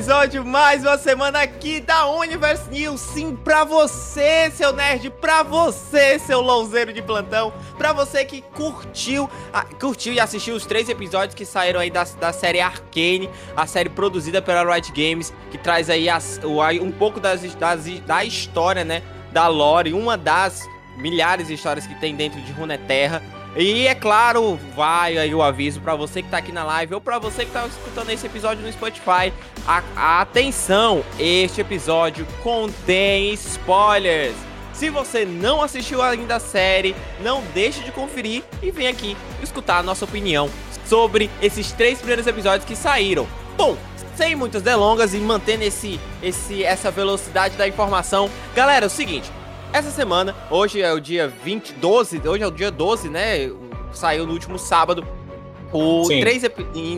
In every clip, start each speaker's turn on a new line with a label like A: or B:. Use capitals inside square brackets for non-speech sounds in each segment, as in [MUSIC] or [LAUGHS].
A: episódio, mais uma semana aqui da Universe News. Sim, pra você, seu nerd, pra você, seu louzeiro de plantão, pra você que curtiu, a, curtiu e assistiu os três episódios que saíram aí da, da série Arcane, a série produzida pela Riot Games, que traz aí as, o, um pouco das, das, da história, né, da lore, uma das milhares de histórias que tem dentro de Runeterra. E é claro, vai aí o aviso para você que tá aqui na live ou para você que tá escutando esse episódio no Spotify. A, atenção, este episódio contém spoilers. Se você não assistiu ainda a série, não deixe de conferir e vem aqui escutar a nossa opinião sobre esses três primeiros episódios que saíram. Bom, sem muitas delongas e mantendo esse, esse, essa velocidade da informação, galera, é o seguinte. Essa semana, hoje é o dia 20, 12, hoje é o dia 12, né? Saiu no último sábado. O 3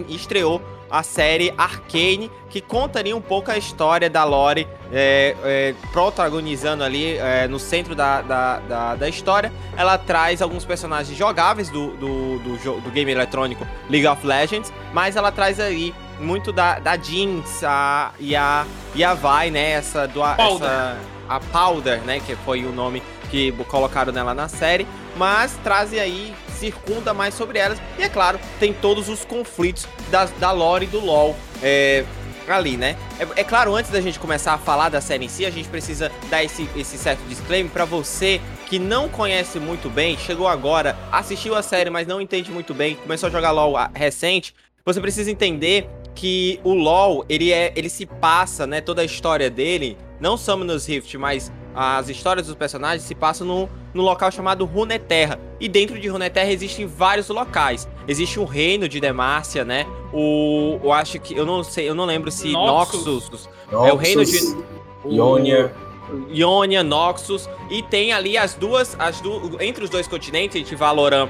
A: estreou a série Arcane, que conta ali um pouco a história da Lore, é, é, protagonizando ali é, no centro da, da, da, da, história. Ela traz alguns personagens jogáveis do, do, do, do, game eletrônico League of Legends, mas ela traz aí muito da, da Jinx a, e, a, e a Vi, né? Essa, do, essa a Powder, né? Que foi o nome que colocaram nela na série. Mas trazem aí, circunda mais sobre elas. E é claro, tem todos os conflitos da, da lore do LoL. É, ali, né? É, é, claro, antes da gente começar a falar da série em si, a gente precisa dar esse, esse certo disclaimer para você que não conhece muito bem, chegou agora, assistiu a série, mas não entende muito bem, começou a jogar LoL recente. Você precisa entender que o LoL, ele é, ele se passa, né, toda a história dele não Summoners Rift, mas as histórias dos personagens se passam no, no local chamado Runeterra. E dentro de Runeterra existem vários locais. Existe o reino de Demacia, né? O. Eu acho que. Eu não sei, eu não lembro se Noxus. Noxus, Noxus é o reino de.
B: Ionia.
A: Ionia, Noxus. E tem ali as duas. As du... Entre os dois continentes, entre Valorant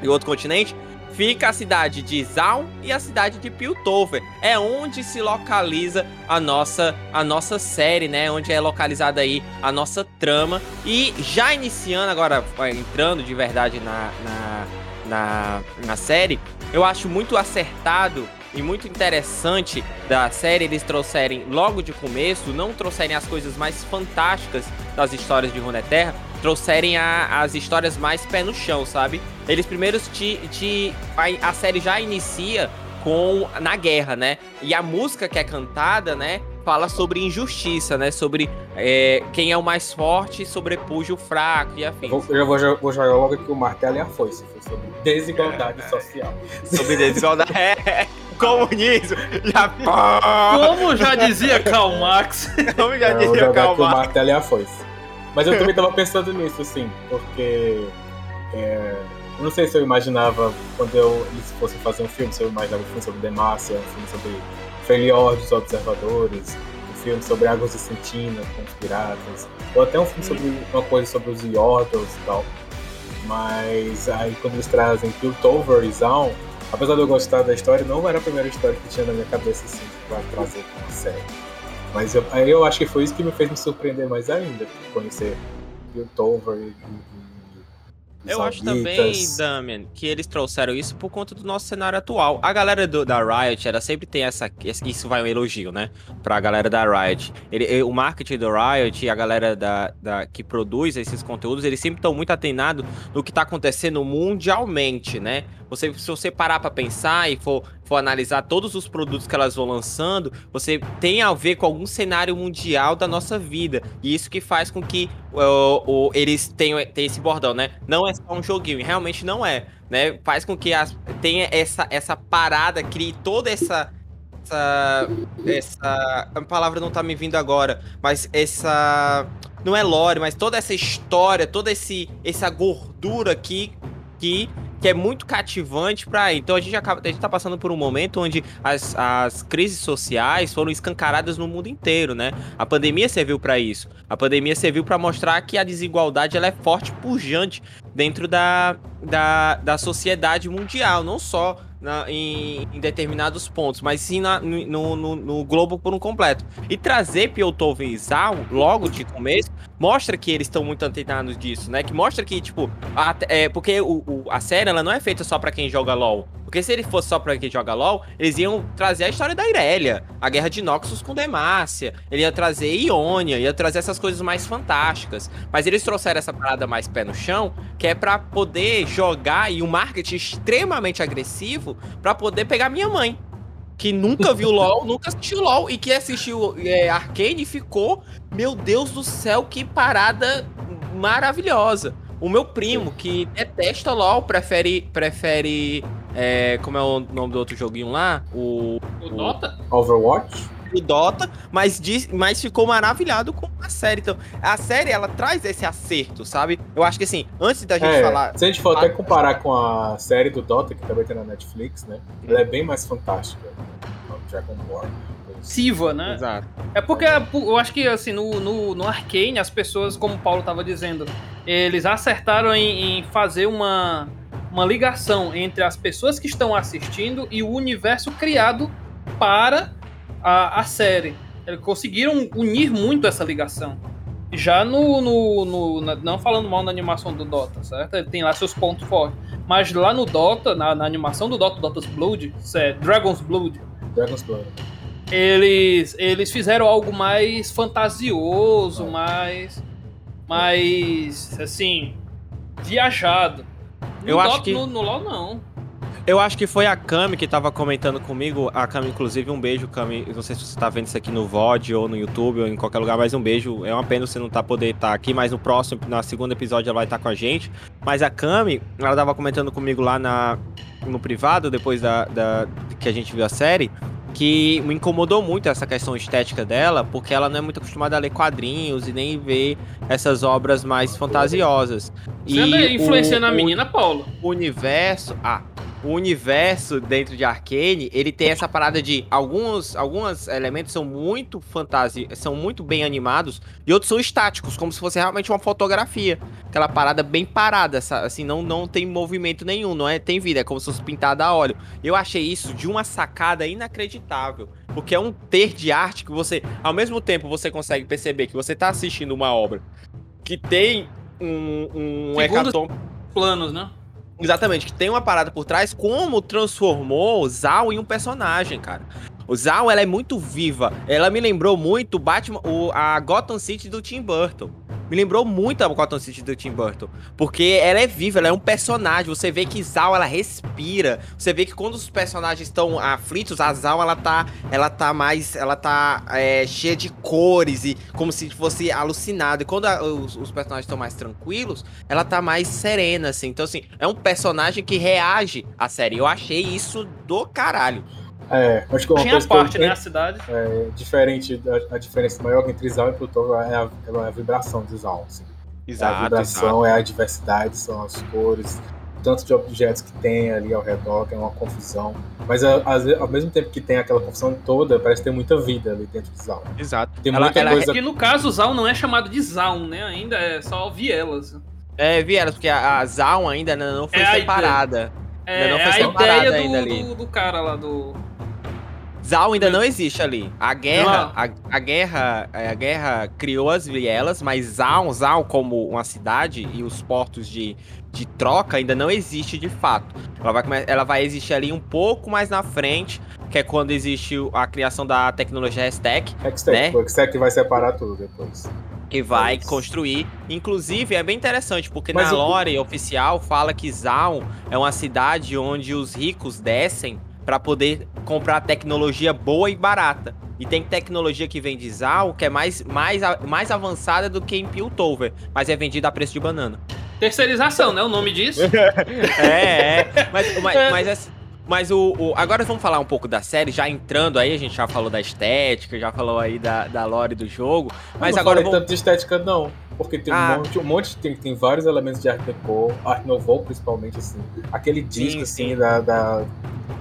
A: e outro continente, fica a cidade de Zaun e a cidade de Piltover. É onde se localiza a nossa a nossa série, né? Onde é localizada aí a nossa trama. E já iniciando agora, entrando de verdade na, na, na, na série, eu acho muito acertado e muito interessante da série eles trouxerem logo de começo, não trouxerem as coisas mais fantásticas das histórias de Runeterra, trouxerem a, as histórias mais pé no chão, sabe? Eles primeiros te. te a, a série já inicia com na guerra, né? E a música que é cantada, né? Fala sobre injustiça, né? Sobre é, quem é o mais forte sobrepuja o fraco e afim.
B: Eu, eu vou, vou, jogar logo aqui o martelo e a foice. Sobre desigualdade é, social.
A: Sobre desigualdade. é, comunismo. Já...
C: Como já dizia Karl Marx.
A: Como já dizia Karl Marx. o
B: martelo e a foice. Mas eu também tava pensando nisso, assim, porque. É, eu não sei se eu imaginava, quando eu, eles fossem fazer um filme, se eu imaginava um filme sobre Demacia, um filme sobre Felior dos Observadores, um filme sobre Águas de Sentina com os piratas, ou até um filme sobre uma coisa sobre os Yordles e tal. Mas aí quando eles trazem Piltover e Zaun, apesar de eu gostar da história, não era a primeira história que tinha na minha cabeça assim, pra trazer com a série. Mas eu, eu acho que foi isso que me fez me surpreender mais ainda, conhecer Piltover e, e,
A: Eu acho também, Damian, que eles trouxeram isso por conta do nosso cenário atual. A galera do, da Riot, ela sempre tem essa. Isso vai um elogio, né? Pra galera da Riot. Ele, o marketing do Riot e a galera da, da, que produz esses conteúdos, eles sempre estão muito atenados no que tá acontecendo mundialmente, né? Você, se você parar para pensar e for, for analisar todos os produtos que elas vão lançando, você tem a ver com algum cenário mundial da nossa vida. E isso que faz com que uh, uh, eles tenham, tenham esse bordão, né? Não é só um joguinho, realmente não é. Né? Faz com que as, tenha essa, essa parada, crie toda essa essa. Essa. A palavra não tá me vindo agora, mas essa. Não é lore, mas toda essa história, toda esse, essa gordura aqui que que é muito cativante para então a gente acaba a gente tá passando por um momento onde as, as crises sociais foram escancaradas no mundo inteiro, né? A pandemia serviu para isso. A pandemia serviu para mostrar que a desigualdade ela é forte pujante dentro da, da, da sociedade mundial, não só na, em, em, determinados pontos, mas sim na, no, no, no, globo por um completo. E trazer Piltover e Zal logo de começo mostra que eles estão muito antenados disso, né? Que mostra que, tipo, a, é, porque o, o, a série ela não é feita só para quem joga LOL. Porque se ele fosse só pra quem joga LOL, eles iam trazer a história da Irelia, a guerra de Noxus com Demacia, ele ia trazer Ionia, ia trazer essas coisas mais fantásticas. Mas eles trouxeram essa parada mais pé no chão, que é para poder jogar e um marketing extremamente agressivo para poder pegar minha mãe. Que nunca viu [LAUGHS] LOL, nunca assistiu LOL e que assistiu é, Arcane e ficou, meu Deus do céu, que parada maravilhosa. O meu primo, que detesta LOL, prefere, prefere é, como é o nome do outro joguinho lá?
C: O, o, o Dota?
B: Overwatch?
A: O Dota, mas, diz, mas ficou maravilhado com a série. Então, a série, ela traz esse acerto, sabe? Eu acho que assim, antes da gente
B: é,
A: falar.
B: Se a gente for até comparar com a série do Dota, que também tem na Netflix, né? Ela é bem mais fantástica. Dragon Ball.
C: Siva, né? Exato. É porque eu acho que assim, no, no, no Arcane, as pessoas, como o Paulo estava dizendo, eles acertaram em, em fazer uma uma ligação entre as pessoas que estão assistindo e o universo criado para a, a série. Eles conseguiram unir muito essa ligação. Já no, no, no na, Não falando mal na animação do Dota, certo? Ele tem lá seus pontos fortes. Mas lá no Dota, na, na animação do Dota, Dota's Blood, é Dragon's Blood.
B: Dragon's Blood.
C: Eles, eles fizeram algo mais fantasioso, mais. mais. assim. viajado.
A: Eu acho que.
C: No, no LoL, não.
A: Eu acho que foi a Cami que tava comentando comigo. A Cami, inclusive, um beijo, Cami. Não sei se você tá vendo isso aqui no VOD ou no YouTube ou em qualquer lugar, mas um beijo. É uma pena você não tá poder estar tá aqui, mas no próximo, na segunda episódio, ela vai estar tá com a gente. Mas a Cami, ela tava comentando comigo lá na, no privado, depois da, da que a gente viu a série que me incomodou muito essa questão estética dela, porque ela não é muito acostumada a ler quadrinhos e nem ver essas obras mais fantasiosas.
C: Você e anda influenciando o, a menina, Paulo?
A: O universo. Ah, o universo dentro de Arcane, ele tem essa parada de alguns, alguns elementos são muito fantasia, são muito bem animados e outros são estáticos, como se fosse realmente uma fotografia. Aquela parada bem parada, assim, não, não tem movimento nenhum, não é tem vida, é como se fosse pintada a óleo. Eu achei isso de uma sacada inacreditável, porque é um ter de arte que você, ao mesmo tempo, você consegue perceber que você tá assistindo uma obra que tem um, um hecatombe
C: planos, né?
A: Exatamente, que tem uma parada por trás, como transformou Zal em um personagem, cara. O ela é muito viva. Ela me lembrou muito Batman, o, a Gotham City do Tim Burton. Me lembrou muito a Gotham City do Tim Burton. Porque ela é viva, ela é um personagem. Você vê que Zal, ela respira. Você vê que quando os personagens estão aflitos, a Zal, ela tá, ela tá mais... Ela tá é, cheia de cores e como se fosse alucinada. E quando a, os, os, personagens estão mais tranquilos, ela tá mais serena, assim. Então, assim, é um personagem que reage à série. Eu achei isso do caralho.
B: É, acho que uma
C: Tinha
B: coisa
C: parte,
B: que
C: né, a cidade.
B: É, diferente, a, a, diferença maior entre Zal e Plutão é a, é a vibração de Zal, assim.
A: Exato,
B: é a vibração,
A: exato.
B: é a diversidade, são as cores, tanto de objetos que tem ali ao redor, que é uma confusão. Mas ao mesmo tempo que tem aquela confusão toda, parece ter muita vida ali dentro de Zal.
A: Exato.
C: Tem ela, muita ela, coisa... É que no caso, Zal não é chamado de Zal, né? Ainda é só Vielas.
A: É, Vielas, porque a, a Zal ainda não foi é separada.
C: É, não foi a ideia do, do, do cara lá, do
A: Zal ainda não existe ali. A guerra, a, a, guerra, a guerra criou as vielas, mas Zal, Zal como uma cidade e os portos de, de troca ainda não existe de fato. Ela vai, ela vai existir ali um pouco mais na frente, que é quando existe a criação da tecnologia Hextech.
B: Hextech, né? o Hextech vai separar tudo depois.
A: Que vai construir. Inclusive, é bem interessante, porque Mas na lore oficial fala que Zal é uma cidade onde os ricos descem para poder comprar tecnologia boa e barata. E tem tecnologia que vem de Zal que é mais, mais, mais avançada do que em Piltover, mas é vendida a preço de banana.
C: Terceirização, né? O nome disso. [LAUGHS]
A: é, é. Mas, mas, mas, é, mas o, o, agora vamos falar um pouco da série, já entrando aí, a gente já falou da estética, já falou aí da, da lore do jogo. Mas
B: não
A: agora.
B: Não vamos... tanto de estética, não. Porque tem ah. um monte, um monte tem, tem vários elementos de Art Deco, Art Nouveau principalmente, assim. Aquele disco, sim, assim, sim. Da, da,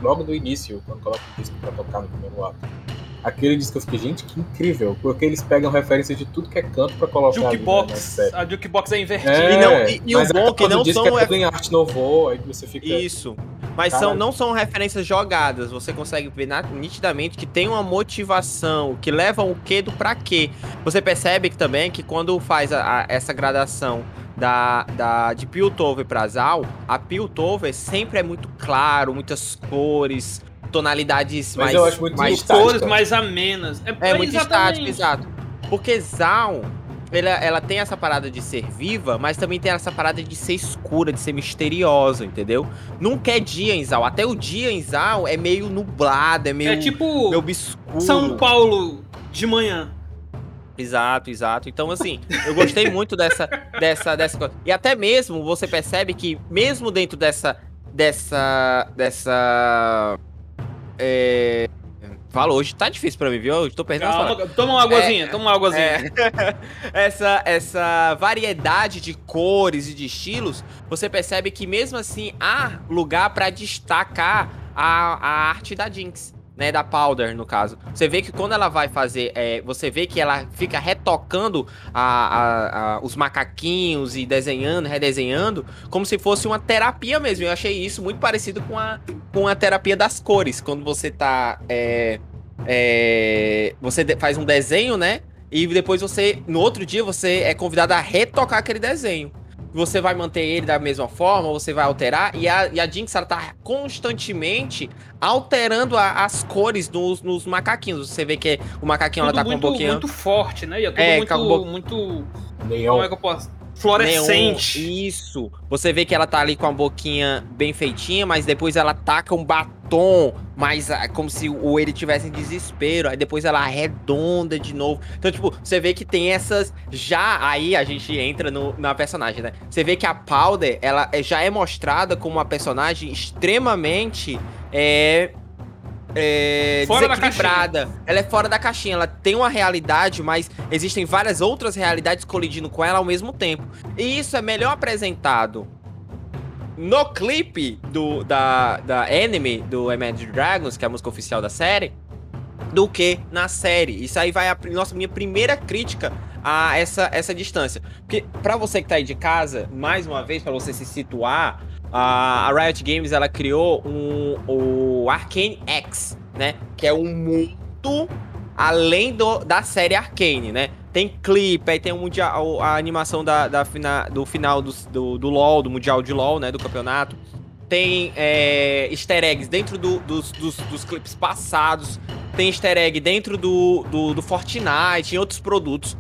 B: Logo do início, quando coloca o disco pra tocar no primeiro ato. Aquele disco eu fiquei, gente, que incrível, porque eles pegam referência de tudo que é canto pra colocar
C: Jukebox, ali, né, a Jukebox é invertida.
A: É, e, não, e, e o bom que não são...
B: É tudo em arte novo, aí você fica...
A: Isso, mas são, não são referências jogadas, você consegue ver nitidamente que tem uma motivação, que leva o que do pra quê. Você percebe que também que quando faz a, a, essa gradação da, da, de Piltover pra Zal, a Piltover sempre é muito claro, muitas cores, tonalidades Mas mais. Eu acho muito mais
C: cores mais amenas.
A: É, é muito estático, exato. Porque Zaun, ela, ela tem essa parada de ser viva, mas também tem essa parada de ser escura, de ser misteriosa, entendeu? Nunca é dia em Zal. Até o dia em Zal é meio nublado, é meio.
C: É tipo.
A: Meio obscuro.
C: São Paulo de manhã.
A: Exato, exato. Então, assim, eu gostei muito dessa, dessa, dessa coisa. E até mesmo você percebe que, mesmo dentro dessa, dessa, dessa é... Fala, hoje tá difícil pra mim, viu? Eu tô perdendo Calma,
C: Toma uma águazinha, é, toma uma águazinha.
A: É, [LAUGHS] essa, essa variedade de cores e de estilos, você percebe que mesmo assim há lugar para destacar a, a arte da Jinx né, da Powder, no caso. Você vê que quando ela vai fazer, é, você vê que ela fica retocando a, a, a, os macaquinhos e desenhando, redesenhando, como se fosse uma terapia mesmo. Eu achei isso muito parecido com a, com a terapia das cores, quando você tá, é, é, você faz um desenho, né, e depois você, no outro dia, você é convidado a retocar aquele desenho você vai manter ele da mesma forma, você vai alterar, e a, e a Jinx ela tá constantemente alterando a, as cores nos, nos, macaquinhos. Você vê que o macaquinho tudo ela tá muito, com um pouquinho.
C: muito forte, né? E é tudo é, muito, bo... muito. Como é que eu posso? Fluorescente.
A: Neon, isso. Você vê que ela tá ali com a boquinha bem feitinha, mas depois ela taca um batom, mais ah, como se o ele tivesse em desespero. Aí depois ela arredonda de novo. Então, tipo, você vê que tem essas. Já aí a gente entra no, na personagem, né? Você vê que a Powder, ela é, já é mostrada como uma personagem extremamente. É, é, fora desequilibrada. Ela é fora da caixinha. Ela tem uma realidade, mas existem várias outras realidades colidindo com ela ao mesmo tempo. E isso é melhor apresentado no clipe do, da, da Enemy, do Imagine Dragons, que é a música oficial da série, do que na série. Isso aí vai a nossa minha primeira crítica a essa, essa distância. Porque para você que tá aí de casa, mais uma vez, para você se situar, a, Riot Games ela criou um, o Arcane X, né? Que é um mundo além do, da série Arcane, né? Tem clipe, aí tem o mundial, a animação da, da fina, do final do, do, do, LoL, do Mundial de LoL, né? Do campeonato. Tem é, easter eggs dentro do, dos, dos, dos, clipes passados. Tem easter egg dentro do, do, do Fortnite, em outros produtos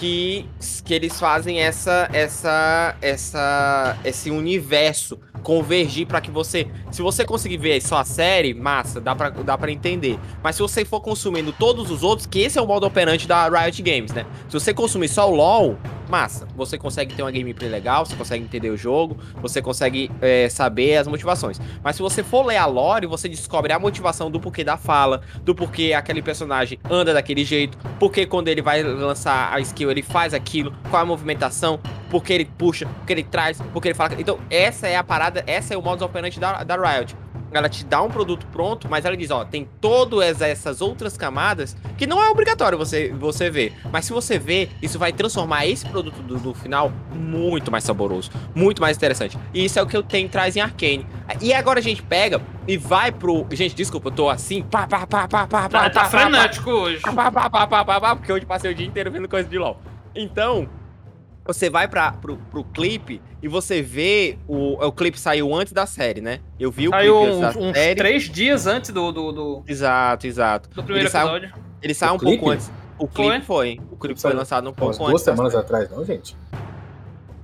A: que, que eles fazem essa, essa, essa, esse universo convergir para que você, se você conseguir ver só a série, massa, dá para dá para entender. Mas se você for consumindo todos os outros, que esse é o modo operante da Riot Games, né? Se você consumir só o LoL, massa. Você consegue ter uma gameplay legal, você consegue entender o jogo, você consegue é, saber as motivações. Mas se você for ler a lore, você descobre a motivação do porquê da fala, do porquê aquele personagem anda daquele jeito, porque quando ele vai lançar a skill ele faz aquilo, qual a movimentação, porque ele puxa, porque ele traz, porque ele fala. Então, essa é a parada, essa é o modus operandi da, da Riot. ela te dá um produto pronto, mas ela diz, ó, tem todas essas outras camadas que não é obrigatório você, você ver. Mas se você ver, isso vai transformar esse produto do, do final muito mais saboroso, muito mais interessante. E isso é o que eu tenho traz em Arcane. E agora a gente pega e vai pro. Gente, desculpa, eu tô assim. Pá, pá, pá, pá, pá,
C: pá, tá, frenético hoje.
A: Pá, pá, pá, pá, pá, pá, porque hoje passei o dia inteiro vendo coisa de LOL. Então, você vai para pro, pro clipe e você vê o, o clipe saiu antes da série, né? Eu vi o
C: saiu
A: clipe
C: uns, uns série. três dias antes do, do, do...
A: Exato, exato.
C: Do primeiro ele episódio.
A: Sai, ele sai um clipe? pouco antes. O clipe foi. foi. O clipe foi lançado um pouco
B: antes. Duas semanas atrás, não, gente?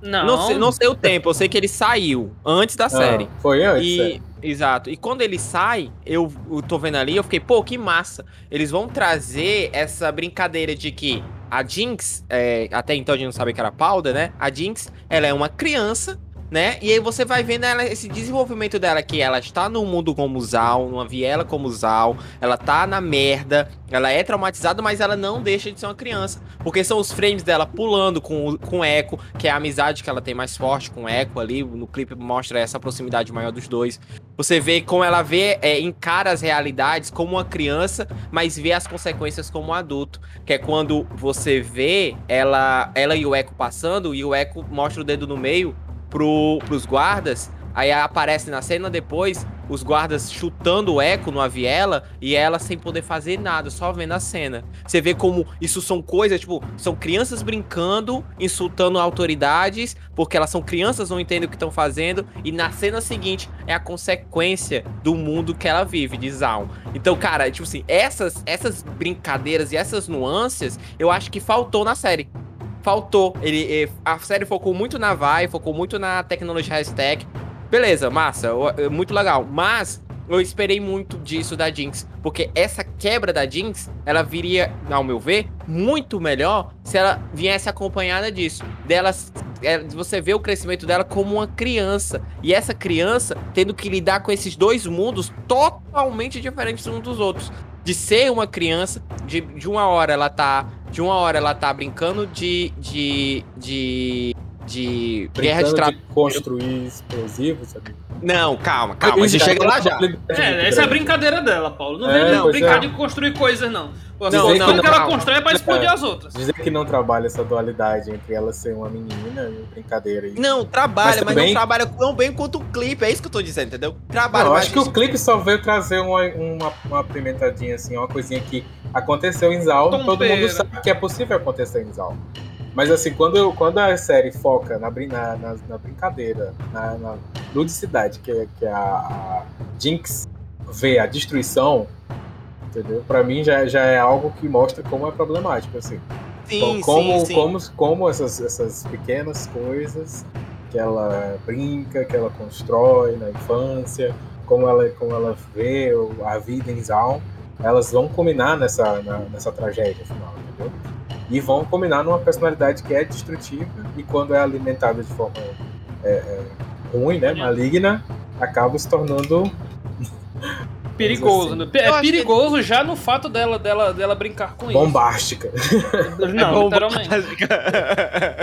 A: Não. Não sei, não sei, o tempo, eu sei que ele saiu antes da ah, série.
B: Foi antes?
A: E, exato. E quando ele sai, eu, eu tô vendo ali, eu fiquei, pô, que massa. Eles vão trazer essa brincadeira de que a Jinx, é, até então a gente não sabia que era Powder, né? A Jinx, ela é uma criança, né? E aí você vai vendo ela, esse desenvolvimento dela, que ela está no mundo como Zal, numa viela como Zal, ela tá na merda, ela é traumatizada, mas ela não deixa de ser uma criança. Porque são os frames dela pulando com, com Echo, que é a amizade que ela tem mais forte com Echo ali, no clipe mostra essa proximidade maior dos dois. Você vê como ela vê, é, encara as realidades como uma criança, mas vê as consequências como um adulto. Que é quando você vê ela, ela e o Echo passando, e o Echo mostra o dedo no meio pro, pros guardas. Aí aparece na cena depois os guardas chutando o Echo numa viela e ela sem poder fazer nada, só vendo a cena. Você vê como isso são coisas, tipo, são crianças brincando, insultando autoridades, porque elas são crianças, não entendem o que estão fazendo, e na cena seguinte é a consequência do mundo que ela vive, de Zaun. Então, cara, tipo assim, essas, essas brincadeiras e essas nuances, eu acho que faltou na série faltou. Ele, eh, a série focou muito na vai, focou muito na tecnologia hashtag. Beleza, massa, eh, muito legal. Mas eu esperei muito disso da Jinx, porque essa quebra da Jinx, ela viria, ao meu ver, muito melhor se ela viesse acompanhada disso. Delas, é, você vê o crescimento dela como uma criança e essa criança tendo que lidar com esses dois mundos totalmente diferentes uns dos outros de ser uma criança, de, de uma hora ela tá. De uma hora ela tá brincando de. de. de. de
B: guerra de, tra... de construir explosivos, sabe?
A: Não, calma, calma, a gente chega lá já.
C: É, essa é a brincadeira dela, Paulo. Não é, vem não, brincar é. de construir coisas, não. Não, não, não, que ela constrói é pra explodir as outras.
B: Dizer que não trabalha essa dualidade entre ela ser uma menina e brincadeira. E...
A: Não, trabalha, mas, mas não trabalha tão bem quanto o clipe. É isso que eu tô dizendo, entendeu? Trabalha.
B: Não, eu acho que o clipe só veio trazer uma, uma, uma apimentadinha, assim, uma coisinha que aconteceu em Zal. Todo mundo sabe que é possível acontecer em Zal. Mas assim, quando, quando a série foca na, na, na, na brincadeira, na, na, ludicidade, que, que a, a Jinx vê a destruição, entendeu? Para mim já, já é algo que mostra como é problemático, assim.
A: Sim,
B: como,
A: sim, sim.
B: Como, como essas, essas pequenas coisas que ela brinca, que ela constrói na infância, como ela, como ela vê a vida em Zaun, elas vão combinar nessa, na, nessa tragédia final, entendeu? E vão combinar numa personalidade que é destrutiva e quando é alimentada de forma é, é, ruim, né, maligna, acaba se tornando
C: perigoso. Assim. É perigoso que... já no fato dela, dela, dela brincar com
B: Bombástica.
C: isso. Não, é literalmente.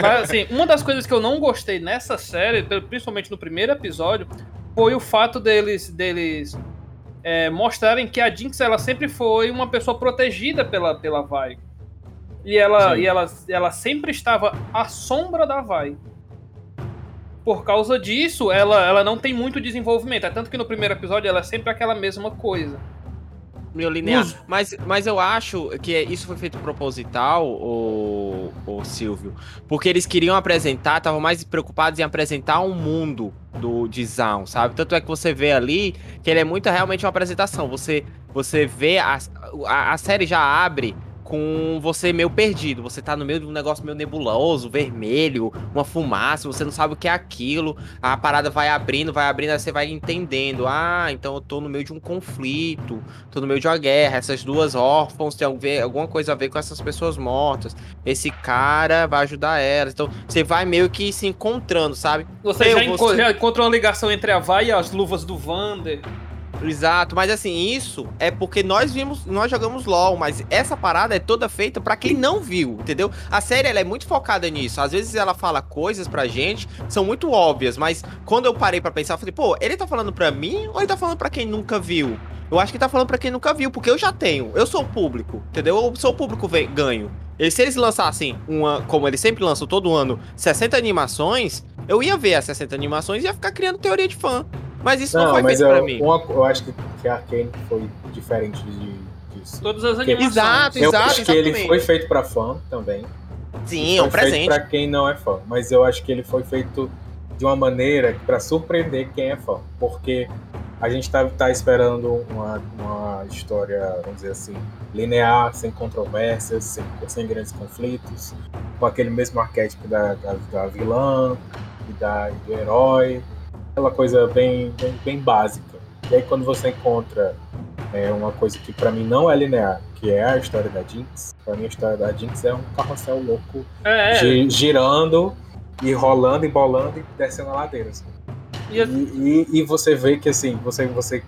C: Mas assim, uma das coisas que eu não gostei nessa série, principalmente no primeiro episódio, foi o fato deles, deles é, mostrarem que a Jinx ela sempre foi uma pessoa protegida pela, pela Vai. E ela, e ela, ela sempre estava à sombra da Vai por causa disso, ela, ela não tem muito desenvolvimento. É tanto que no primeiro episódio ela é sempre aquela mesma coisa.
A: Meu linear. Mas, mas eu acho que isso foi feito proposital, o, o Silvio. Porque eles queriam apresentar, estavam mais preocupados em apresentar um mundo do design, sabe? Tanto é que você vê ali que ele é muito realmente uma apresentação. Você, você vê, a, a, a série já abre com você meio perdido. Você tá no meio de um negócio meio nebuloso, vermelho, uma fumaça, você não sabe o que é aquilo. A parada vai abrindo, vai abrindo, aí você vai entendendo. Ah, então eu tô no meio de um conflito, tô no meio de uma guerra. Essas duas órfãos têm alguma coisa a ver com essas pessoas mortas. Esse cara vai ajudar elas. Então você vai meio que se encontrando, sabe?
C: Você, já, você... já encontrou uma ligação entre a Vai e as luvas do Vander.
A: Exato, mas assim, isso é porque nós vimos, nós jogamos LoL, mas essa parada é toda feita para quem não viu, entendeu? A série ela é muito focada nisso. Às vezes ela fala coisas pra gente são muito óbvias, mas quando eu parei para pensar, eu falei, pô, ele tá falando pra mim ou ele tá falando pra quem nunca viu? Eu acho que tá falando pra quem nunca viu, porque eu já tenho. Eu sou o público, entendeu? Eu sou o público ganho. E se eles lançassem uma, como eles sempre lançam todo ano, 60 animações, eu ia ver as 60 animações e ia ficar criando teoria de fã. Mas isso não, não foi feito eu, pra mim.
B: Uma, eu acho que, que a Arkane foi diferente de, disso.
C: Todas as animações.
A: Exato,
B: eu
A: exato.
B: acho que ele foi feito pra fã também.
A: Sim, é um presente.
B: Feito pra quem não é fã. Mas eu acho que ele foi feito de uma maneira para surpreender quem é fã. Porque a gente tá, tá esperando uma, uma história, vamos dizer assim, linear, sem controvérsias, sem, sem grandes conflitos, com aquele mesmo arquétipo da, da, da vilã e, da, e do herói, aquela coisa bem, bem, bem, básica. E aí quando você encontra é, uma coisa que para mim não é linear, que é a história da Jinx, para mim a história da Jinx é um carrossel louco
C: é,
B: é. girando e rolando e bolando e descendo a ladeira. Assim. E, e, e, você vê que assim, você, você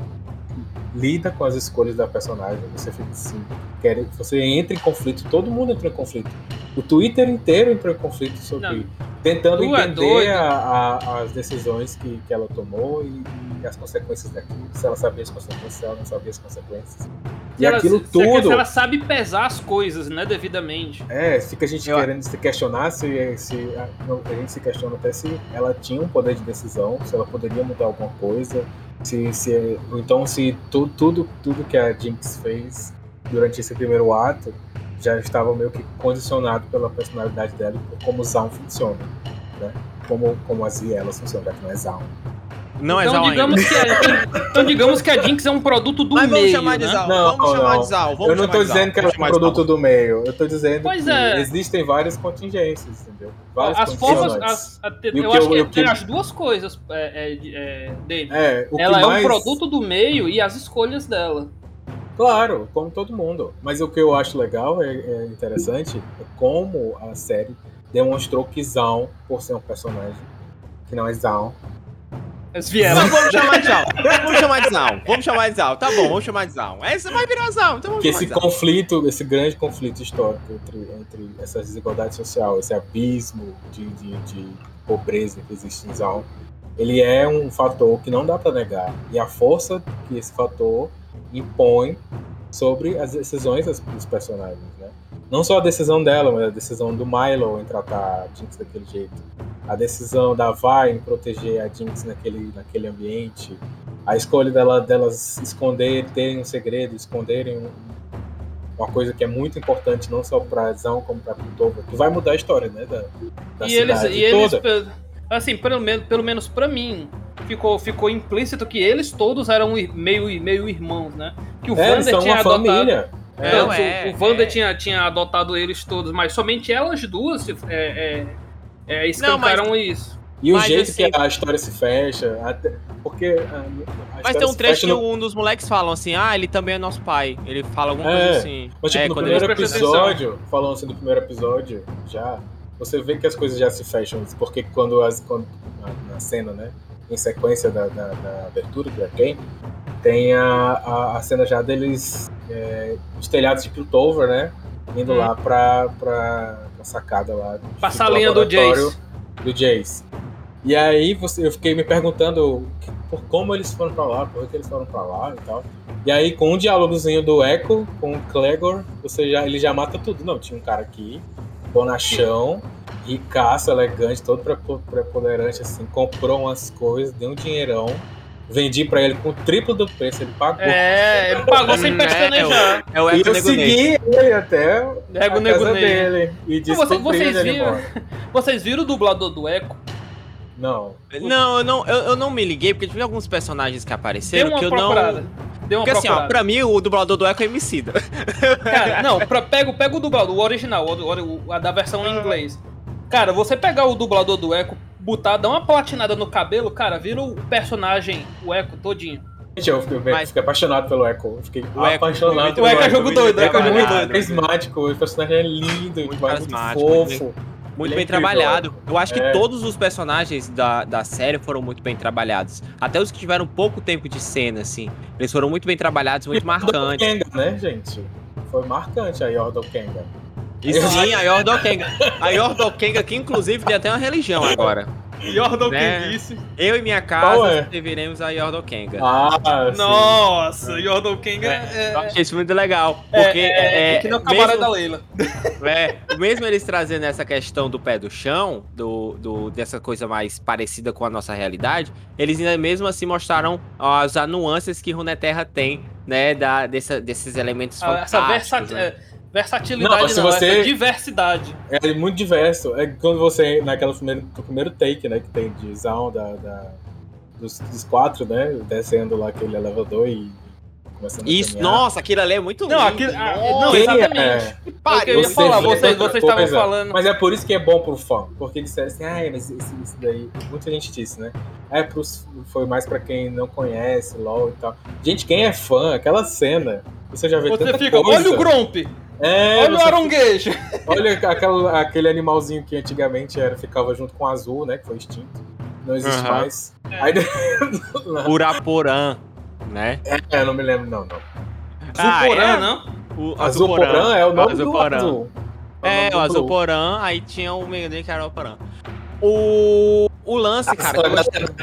B: lida com as escolhas da personagem, você fica assim, quer, você entra em conflito, todo mundo entra em conflito. O Twitter inteiro entrou em conflito sobre. Não, tentando é entender é a, a, as decisões que, que ela tomou e, e, as consequências daquilo. Se ela sabia as consequências, se ela não sabia as consequências. E ela, aquilo tudo. Se
C: ela sabe pesar as coisas, né, devidamente.
B: É, fica a gente Eu... querendo se questionar se, se a, a, gente se questiona até se ela tinha um poder de decisão, se ela poderia mudar alguma coisa, se, se então se tu, tudo tudo que a Jinx fez durante esse primeiro ato já estava meio que condicionado pela personalidade dela e por como o Zaun funciona, né? Como, como as vielas funcionam, que não é Zaun.
A: Não
C: então,
A: é
C: digamos que a, então digamos que a Jinx é um produto do
A: Mas
C: meio.
A: Vamos chamar de
C: né?
A: Zal.
B: Não,
A: vamos
B: não,
A: chamar
B: não.
A: de Zal. Vamos
B: eu não estou dizendo que ela é um produto do meio. Eu estou dizendo
C: pois
B: que
C: é.
B: existem várias contingências, entendeu? Várias
C: as formas. As, a, eu acho que, tem as duas coisas é, é, dele.
B: É,
C: ela é
B: mais...
C: um produto do meio e as escolhas dela.
B: Claro, como todo mundo. Mas o que eu acho legal, é, é interessante, é como a série demonstrou que Zaun, por ser um personagem que não é Zaun,
A: as vielas. Não, vamos chamar de Zal. Vamos chamar de Zal. Vamos chamar de Zal. Tá bom, vamos chamar de Zal. Essa vai virar Zal. Então
B: esse conflito, esse grande conflito histórico entre, entre essa desigualdade social, esse abismo de, de, de pobreza que existe em Zal, ele é um fator que não dá para negar. E a força que esse fator impõe sobre as decisões dos personagens, né? Não só a decisão dela, mas a decisão do Milo em tratar a Jinx daquele jeito. A decisão da Vi em proteger a Jinx naquele, naquele ambiente. A escolha dela, delas esconder, terem um segredo, esconderem um, uma coisa que é muito importante, não só pra Zão, como pra Piltover, que vai mudar a história, né? Da, da
C: e eles, e toda. eles, assim, pelo menos, pelo menos pra mim, ficou, ficou implícito que eles todos eram meio, meio irmãos, né? Que o
B: é, Vander tinha adotado. Família.
C: É, não, é, o, o Vander é. tinha, tinha adotado eles todos, mas somente elas duas é, é, é, escancaram não, mas... isso.
B: E mas, o jeito assim, que a história se fecha, até, porque. A,
A: a mas tem um trecho que no... um dos moleques falam assim: ah, ele também é nosso pai. Ele fala alguma
B: é,
A: coisa assim.
B: Mas, tipo,
A: é,
B: no primeiro episódio, falando assim do primeiro episódio, já, você vê que as coisas já se fecham. Porque quando as. Quando, na, na cena, né? Em sequência da, da, da abertura do Arcane, tem a, a, a, cena já deles é, os telhados de Piltover, né? Indo hum. lá pra, pra, pra sacada lá.
C: Passar a linha do Jace.
B: Do Jace. E aí você, eu fiquei me perguntando por como eles foram pra lá, por que eles foram pra lá e tal. E aí, com um diálogozinho do Echo com o Clegor, você já, ele já mata tudo. Não, tinha um cara aqui, bonachão, ricaço, elegante, todo preponderante, assim, comprou umas coisas, deu um dinheirão Vendi pra ele com o triplo do preço, ele pagou.
C: É, ele pagou sem pestanejar.
B: É, o, é o e eu segui ele até
C: Ego a casa
B: dele. E disse
C: Você, vocês, viram, [LAUGHS] vocês viram o dublador do Eco?
B: Não.
A: Não, eu não, eu, eu não me liguei, porque tinha alguns personagens que apareceram que eu
C: procurada.
A: não. Deu uma porque procurada. assim, ó, pra mim o dublador do Echo é Emicida. [LAUGHS]
C: Cara, não, pra, pega, pega o dublador, o original, o, o, a da versão em inglês. Cara, você pegar o dublador do Echo, botar, dar uma platinada no cabelo, cara, vira o personagem, o Echo todinho.
B: Gente, eu fiquei, Mas... fiquei apaixonado pelo Echo. Eu fiquei o apaixonado
C: pelo Echo. O Echo é jogo doido,
B: o Echo é muito carismático, o personagem é lindo, muito, muito fofo.
A: muito bem trabalhado. Eu acho que é. todos os personagens da, da série foram muito bem trabalhados. Até os que tiveram pouco tempo de cena, assim. Eles foram muito bem trabalhados, muito marcantes.
B: Kenga, né, gente? Foi marcante a Yordo Kenga.
A: E sim, a Yordokenga. A Yordokenga, que inclusive tem até uma religião [LAUGHS] agora.
C: Yordokenguice.
A: Né? Eu e minha casa é? deveremos a Yordokenga.
C: Ah, Nossa, sim. Yordokenga é,
A: é... Eu achei isso muito legal.
C: É, porque é, é, é que não mesmo, da Leila. [LAUGHS]
A: É, mesmo eles trazendo essa questão do pé do chão, do, do, dessa coisa mais parecida com a nossa realidade, eles ainda mesmo assim mostraram as nuances que Runeterra tem, né, da, dessa, desses elementos ah,
C: Essa versatilidade. Né? Versatilidade não, se não, você... diversidade.
B: É muito diverso. É quando você, naquela primeiro, no primeiro take, né, que tem de Zaun da, da dos, dos, quatro, né, descendo lá aquele elevador e
A: começando Isso, nossa, aquilo ali é muito
C: Não, aquilo, ah, não, exatamente. É, Pare, eu ia falar, vocês, vocês estavam falando.
B: Mas é por isso que é bom pro fã, porque eles disseram assim, ah, mas isso, isso daí, muita gente disse, né? É pros, foi mais pra quem não conhece LOL e tal. Gente, quem é fã, aquela cena, você já vê
C: Você fica, coisa. olha o Gromp!
B: É,
C: olha o aronguejo!
B: Olha aquela, aquele animalzinho que antigamente era, ficava junto com o azul, né? Que foi extinto. Não existe uhum. mais. É. Aí... [LAUGHS]
A: Uraporã, né?
B: É, não me lembro, não, não.
C: Ah, Azuporã, é? não?
B: O Azuporã é o nome Azuporã. do azul.
A: É, o Azuporã, aí tinha o Megaden que era o Porã. O, o lance, cara.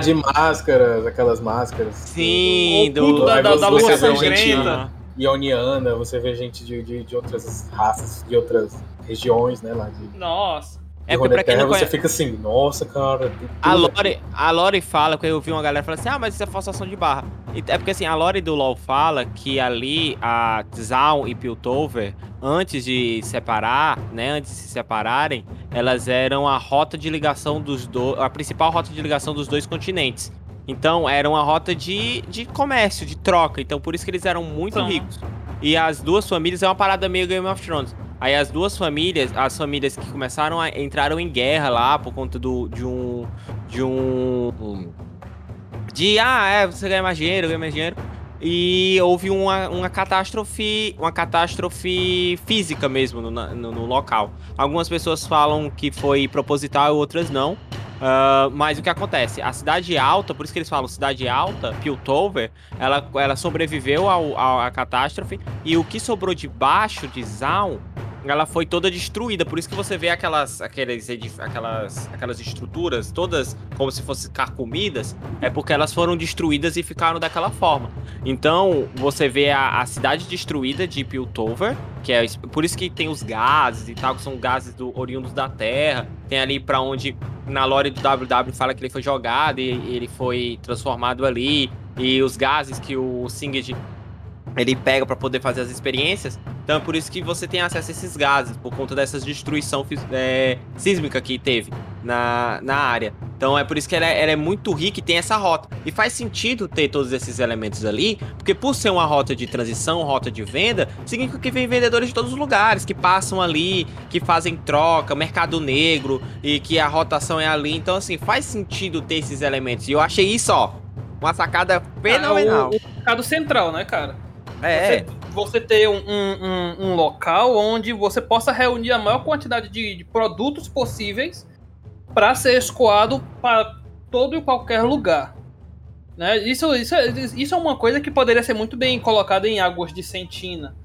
B: De máscaras, aquelas máscaras.
A: Sim,
C: do, do, da, da, da lua sangrenta
B: ioniana, você vê gente de, de, de, outras raças, de outras regiões, né, lá de...
C: Nossa!
B: É porque pra quem não conhece... você fica assim, nossa, cara.
A: A Lore, a Lore fala, que eu vi uma galera falando assim, ah, mas isso é falsação de barra. É porque assim, a Lore do LoL fala que ali a Zaun e Piltover, antes de separar, né, antes de se separarem, elas eram a rota de ligação dos dois, a principal rota de ligação dos dois continentes. Então era uma rota de, de comércio, de troca. Então por isso que eles eram muito ricos. E as duas famílias é uma parada meio Game of Thrones. Aí as duas famílias, as famílias que começaram a entraram em guerra lá por conta do, de um de um de ah, é, você ganha mais dinheiro, ganha mais dinheiro. E houve uma, uma catástrofe, uma catástrofe física mesmo no, no, no local. Algumas pessoas falam que foi proposital, outras não. Uh, mas o que acontece? A cidade alta, por isso que eles falam cidade alta, Piltover, ela, ela sobreviveu à catástrofe e o que sobrou debaixo de Zaun ela foi toda destruída. Por isso que você vê aquelas, aquelas, aquelas, aquelas estruturas todas como se fossem carcomidas, é porque elas foram destruídas e ficaram daquela forma. Então, você vê a, a cidade destruída de Piltover, que é por isso que tem os gases e tal, que são gases do, oriundos da Terra. Tem ali para onde na lore do WW fala que ele foi jogado e ele foi transformado ali. E os gases que o Singed ele pega para poder fazer as experiências. Então é por isso que você tem acesso a esses gases, por conta dessa destruição é, sísmica que teve na, na área. Então é por isso que ela é, ela é, muito rica e tem essa rota. E faz sentido ter todos esses elementos ali, porque por ser uma rota de transição, rota de venda, significa que vem vendedores de todos os lugares, que passam ali, que fazem troca, mercado negro, e que a rotação é ali. Então, assim, faz sentido ter esses elementos. E eu achei isso, ó, uma sacada fenomenal.
C: É o mercado central, né, cara?
A: É.
C: Você, você ter um, um, um, local onde você possa reunir a maior quantidade de, de produtos possíveis para ser escoado para todo e qualquer lugar. Né? Isso, isso, isso é uma coisa que poderia ser muito bem colocada em Águas de Sentina.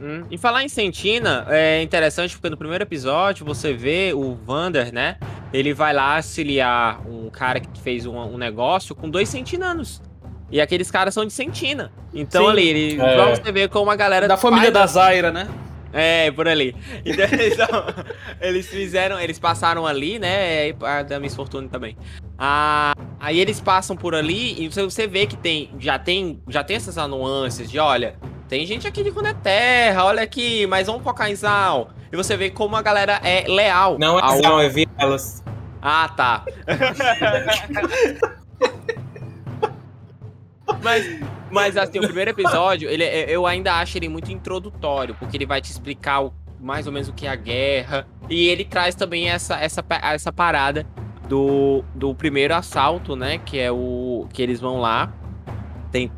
A: Hum. E falar em Sentina, é interessante porque no primeiro episódio você vê o Vander, né? Ele vai lá auxiliar um cara que fez um, um negócio com dois sentinanos. E aqueles caras são de Sentina. Então Sim. ali, ele, é. pra você ver como a galera.
C: Da família da Zaira, né?
A: É, por ali. Então, [LAUGHS] então, eles fizeram, eles passaram ali, né? A da Miss Fortune também. Ah, aí eles passam por ali e você vê que tem, já tem, já tem essas nuances de, olha, tem gente aqui de quando é terra, olha aqui, mas vamos focar em Zal. E você vê como a galera é leal.
B: Não é ao... Zal, é Vielas.
A: Ah, tá. [LAUGHS] Mas, mas assim, o primeiro episódio, ele, é, eu ainda acho ele muito introdutório, porque ele vai te explicar o, mais ou menos o que é a guerra. E ele traz também essa, essa, essa parada do, do primeiro assalto, né? Que é o. Que eles vão lá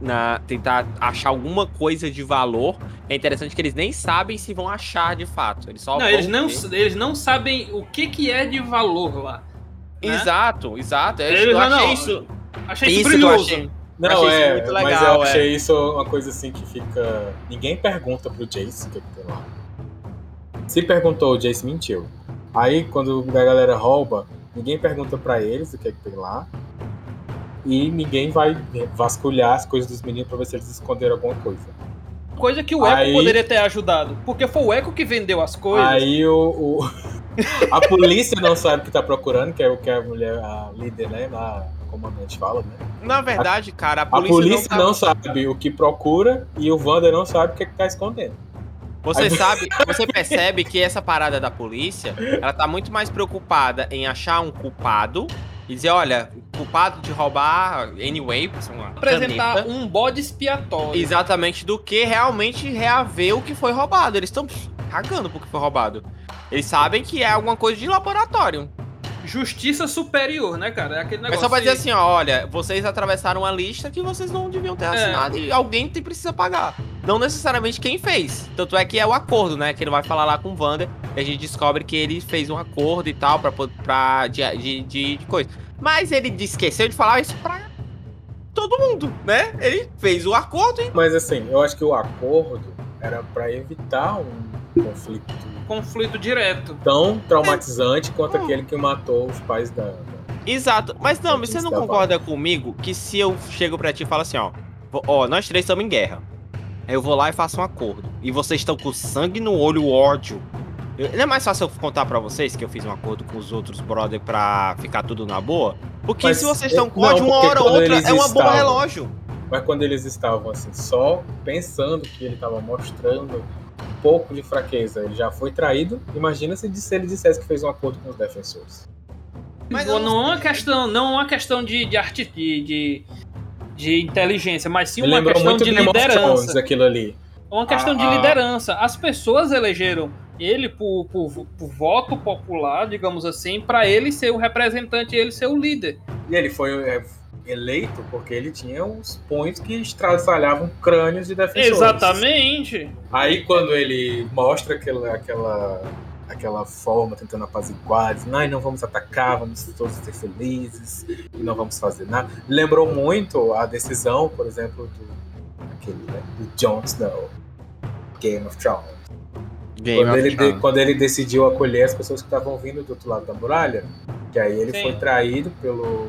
A: na, tentar achar alguma coisa de valor, é interessante que eles nem sabem se vão achar de fato. Eles só
C: não, eles não, eles não sabem o que, que é de valor lá.
A: Né? Exato, exato.
C: Eu, eles, eu achei não, isso. Achei isso, isso brilhoso.
B: Não, achei é, muito legal, mas eu achei é. isso uma coisa assim que fica. Ninguém pergunta pro Jace o que, que tem lá. Se perguntou, o Jace mentiu. Aí, quando a galera rouba, ninguém pergunta para eles o que, é que tem lá. E ninguém vai vasculhar as coisas dos meninos pra ver se eles esconderam alguma coisa.
C: Coisa que o Echo aí, poderia ter ajudado. Porque foi o Echo que vendeu as coisas.
B: Aí o. o [LAUGHS] a polícia não sabe o que tá procurando, que é o que a mulher, a líder, né? A comandante fala, né?
A: Na verdade, cara,
B: a polícia, a polícia não, tá... não, sabe o que procura e o Wander não sabe o que, é que tá escondendo.
A: Você Aí... sabe, você percebe que essa parada da polícia, ela tá muito mais preocupada em achar um culpado e dizer, olha, culpado de roubar anyway,
C: apresentar caneta, um bode expiatório.
A: Exatamente, do que realmente reaver o que foi roubado. Eles estão cagando porque foi roubado. Eles sabem que é alguma coisa de laboratório
C: justiça superior, né, cara? É aquele negócio.
A: É só pra dizer assim, ó, olha, vocês atravessaram uma lista que vocês não deviam ter é. assinado é. e alguém tem, precisa pagar. Não necessariamente quem fez. Tanto é que é o acordo, né? Que ele vai falar lá com o Vander e a gente descobre que ele fez um acordo e tal pra, pra de, de, de, de coisa. Mas ele esqueceu de falar isso pra todo mundo, né? Ele fez o acordo e...
B: Mas assim, eu acho que o acordo era para evitar um conflito
C: conflito direto.
B: Tão traumatizante quanto aquele que matou os pais da.
A: Exato. Mas não, você não concorda comigo que se eu chego para ti e falo assim, ó, ó, nós três estamos em guerra. Aí eu vou lá e faço um acordo. E vocês estão com sangue no olho, ódio. não é mais fácil eu contar para vocês que eu fiz um acordo com os outros brother pra ficar tudo na boa? Porque Mas, se vocês estão com ódio, uma hora ou outra é uma bomba relógio.
B: Mas quando eles estavam assim, só pensando que ele estava mostrando pouco de fraqueza, ele já foi traído. Imagina se ele dissesse que fez um acordo com os defensores.
C: Mas não, não é uma questão, não é uma questão de, de arte de, de, de inteligência, mas sim uma questão de liderança.
B: aquilo ali.
C: Uma questão ah, de liderança. As pessoas elegeram ele por, por, por voto popular, digamos assim, para ele ser o representante, ele ser o líder.
B: E ele foi, é, eleito porque ele tinha uns pontos que estraçalhavam crânios de defensores.
C: Exatamente.
B: Aí quando ele mostra aquela, aquela, aquela forma tentando apaziguar, dizendo, não, não vamos atacar, vamos todos ser felizes e não vamos fazer nada. Lembrou muito a decisão, por exemplo, do, aquele, né, do Jon Snow, Game of Thrones. Game quando, of ele Thrones. De, quando ele decidiu acolher as pessoas que estavam vindo do outro lado da muralha, que aí ele Sim. foi traído pelo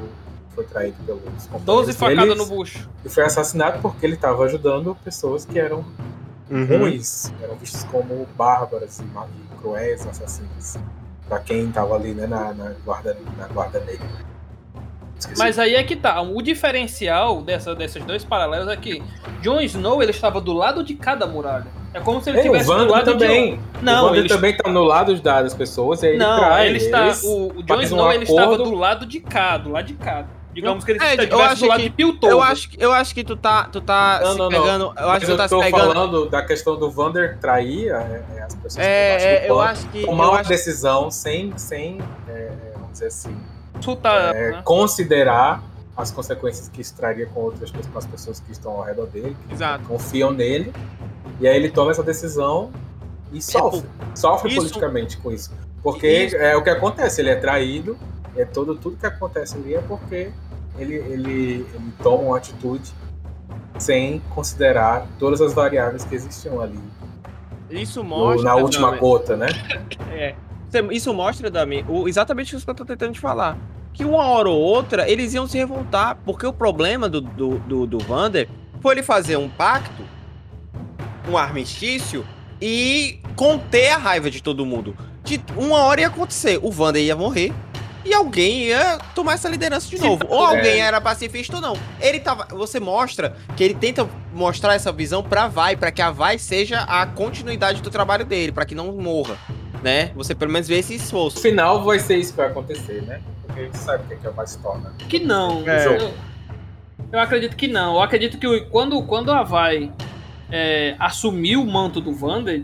B: foi traído pelos
C: companheiros 12 facadas no bucho.
B: E foi assassinado porque ele estava ajudando pessoas que eram uhum. ruins, eram vistas como bárbaras e, cruéis, assassinas. Pra quem estava ali né, na, na, guarda, na guarda negra.
C: Esqueci. Mas aí é que tá. O diferencial dessa, desses dois paralelos é que Jon Snow ele estava do lado de cada muralha. É como se ele estivesse do lado
B: também. De... Não, o ele também está no lado das pessoas e aí
C: Não,
B: ele trai.
C: Ele está, o, o Jon Snow um ele estava do lado de cá, do lado de cá. Digamos que ele é, estivesse eu acho do lado que, de Piltover.
A: Eu acho, eu acho que tu tá, tu tá não, se não, pegando. Não. Eu acho que tu tá se pegando.
B: falando da questão do Vander trair é, é, as pessoas.
A: É, eu acho que.
B: Tomar uma
A: acho...
B: decisão sem, sem é, vamos dizer assim.
C: Chutar, é,
B: né? Considerar as consequências que isso traria com outras pessoas, com as pessoas que estão ao redor dele, que
A: Exato.
B: confiam nele. E aí ele toma essa decisão e sofre. Sofre isso... politicamente com isso. Porque isso... é o que acontece, ele é traído, é todo, tudo que acontece ali é porque ele, ele, ele toma uma atitude sem considerar todas as variáveis que existiam ali.
A: Isso mostra.
B: na última gota, né? [LAUGHS]
A: É. Isso mostra, Dami, exatamente o que eu tô tentando te falar. Que uma hora ou outra eles iam se revoltar. Porque o problema do, do, do, do Vander foi ele fazer um pacto, um armistício, e conter a raiva de todo mundo. De uma hora ia acontecer, o Vander ia morrer, e alguém ia tomar essa liderança de novo. Ou alguém é. era pacifista ou não. Ele tava. Você mostra que ele tenta mostrar essa visão pra Vai, para que a Vai seja a continuidade do trabalho dele, para que não morra. Né? Você pelo menos vê esse esforço.
B: No final vai ser isso que vai acontecer, né? Porque a gente sabe o que, é que a Vai se torna.
C: Que não. É. Eu, eu acredito que não. Eu acredito que quando, quando a Vai é, assumir o manto do Wander,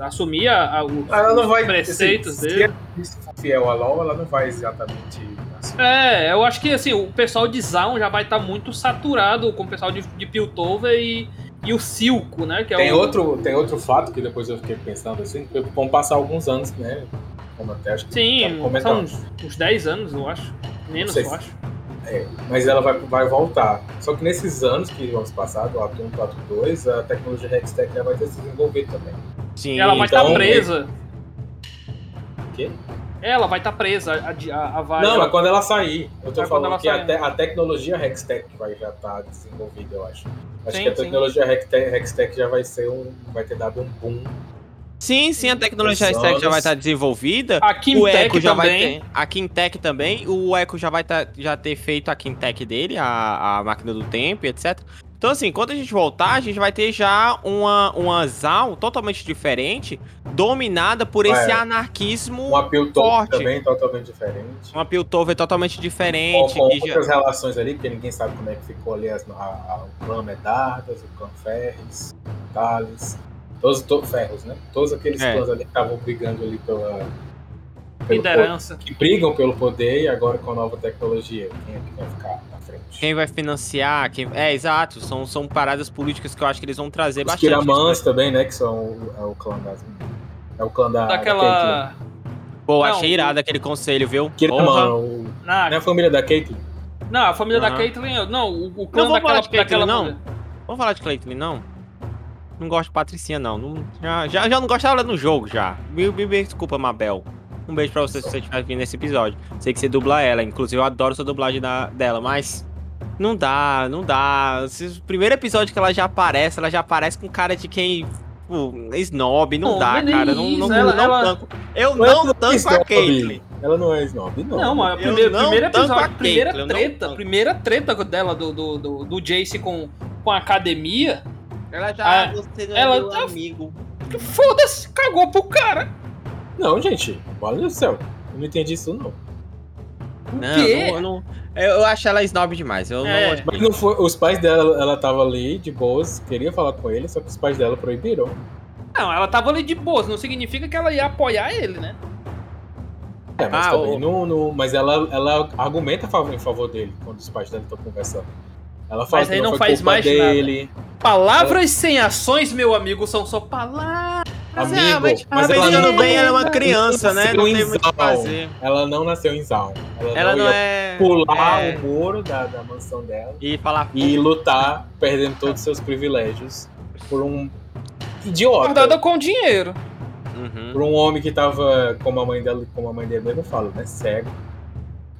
C: assumir a, a, os,
B: ela não vai,
C: preceitos
B: assim,
C: dele.
B: Se for fiel a LOL, ela não vai exatamente assumir
C: É, eu acho que assim, o pessoal de Zaun já vai estar tá muito saturado com o pessoal de, de Piltover e, e o Silco, né?
B: Que é tem, o... outro, tem outro fato que depois eu fiquei pensando assim, vão passar alguns anos, né?
C: Como até acho que Sim, são uns, uns 10 anos, eu acho. Menos, eu acho.
B: É, mas ela vai, vai voltar. Só que nesses anos que vamos passar, do Atom 4.2, a tecnologia Hextech já vai ter se desenvolvido também.
C: Sim, ela vai estar então, tá presa.
B: O quê?
C: Ela vai estar tá presa, a, a, a.
B: Não, é quando ela sair. Eu tô é falando que a, te, a, tecnologia Hextech vai já estar tá desenvolvida, eu acho. Acho sim, que a tecnologia Hextech, Hextech já vai ser um. vai ter dado um boom
A: Sim, sim, a tecnologia Stack já vai estar desenvolvida.
C: A Kimtech já
A: também. Vai ter, a Kimtech também. O Echo já vai tá, já ter feito a Kimtech dele, a, a máquina do tempo, etc. Então, assim, quando a gente voltar, a gente vai ter já uma, uma ZAL totalmente diferente, dominada por esse é, anarquismo
B: uma forte. também totalmente diferente.
A: Uma Piltover totalmente diferente.
B: Com, com outras já... relações ali, porque ninguém sabe como é que ficou ali as, a, a, o clã Medardas, o clã Ferris, Thales. Todos, todos ferros, né? Todos aqueles é. clãs ali que estavam brigando ali pela.
C: Liderança.
B: que brigam pelo poder e agora com a nova tecnologia. Quem é que vai ficar na frente?
A: Quem vai financiar? Quem... É, exato. São, são paradas políticas que eu acho que eles vão trazer
B: Os
A: bastante.
B: Kiramans também, né? Que são o, é o clã das. É o clã da.
C: Daquela. Da
A: Pô, não, achei irado aquele conselho, viu?
B: Kiraman, o... não é a família da Caitlyn?
C: Não, a família uhum. da Caitlyn. Não, o, o clã não, daquela,
A: de Caitlyn, daquela. Não. Vamos falar de Caitlyn, não? Não gosto de Patricinha, não. não já, já, já não gostava no jogo, já. Me, me, me desculpa, Mabel. Um beijo pra você se você estiver vindo nesse episódio. Sei que você dubla ela, inclusive eu adoro sua dublagem da, dela, mas. Não dá, não dá. O primeiro episódio que ela já aparece, ela já aparece com cara de quem. Pô, snob, não dá, cara. Não, não, ela, não ela... tanco. Eu não, não tanco a Caitlyn.
B: Ela não é snob, não.
C: Não, mas primeiro, primeiro episódio, primeira treta, primeira treta dela do, do, do, do Jace com, com a academia
A: ela já ah, você não é ela tá... amigo.
C: Foda-se, cagou pro cara.
B: Não, gente, olha do céu. Eu não entendi isso, não.
A: Não, não, não, eu acho ela snob demais. Eu é.
B: não Mas não foi, os pais dela, ela tava ali de boas, queria falar com ele, só que os pais dela proibiram.
C: Não, ela tava ali de boas, não significa que ela ia apoiar ele, né?
B: É, mas ah, também o... não, não, Mas ela, ela argumenta em favor dele quando os pais dela estão conversando. Ela fala
C: Mas aí não, não faz mais dele. nada. Palavras ela... sem ações, meu amigo, são só palavras.
B: Amigo, é, mas,
A: mas ela não bem, ela é uma criança, né?
B: Não tem muito fazer. Ela não nasceu em Zaun.
A: Ela, ela não, não é
B: pular é... o muro da, da mansão dela
A: e falar
B: e lutar, perdendo todos os seus privilégios por um idiota.
C: Guardada com dinheiro.
B: Uhum. Por um homem que tava, como a mãe dela, como a mãe dele mesmo fala, né, cego,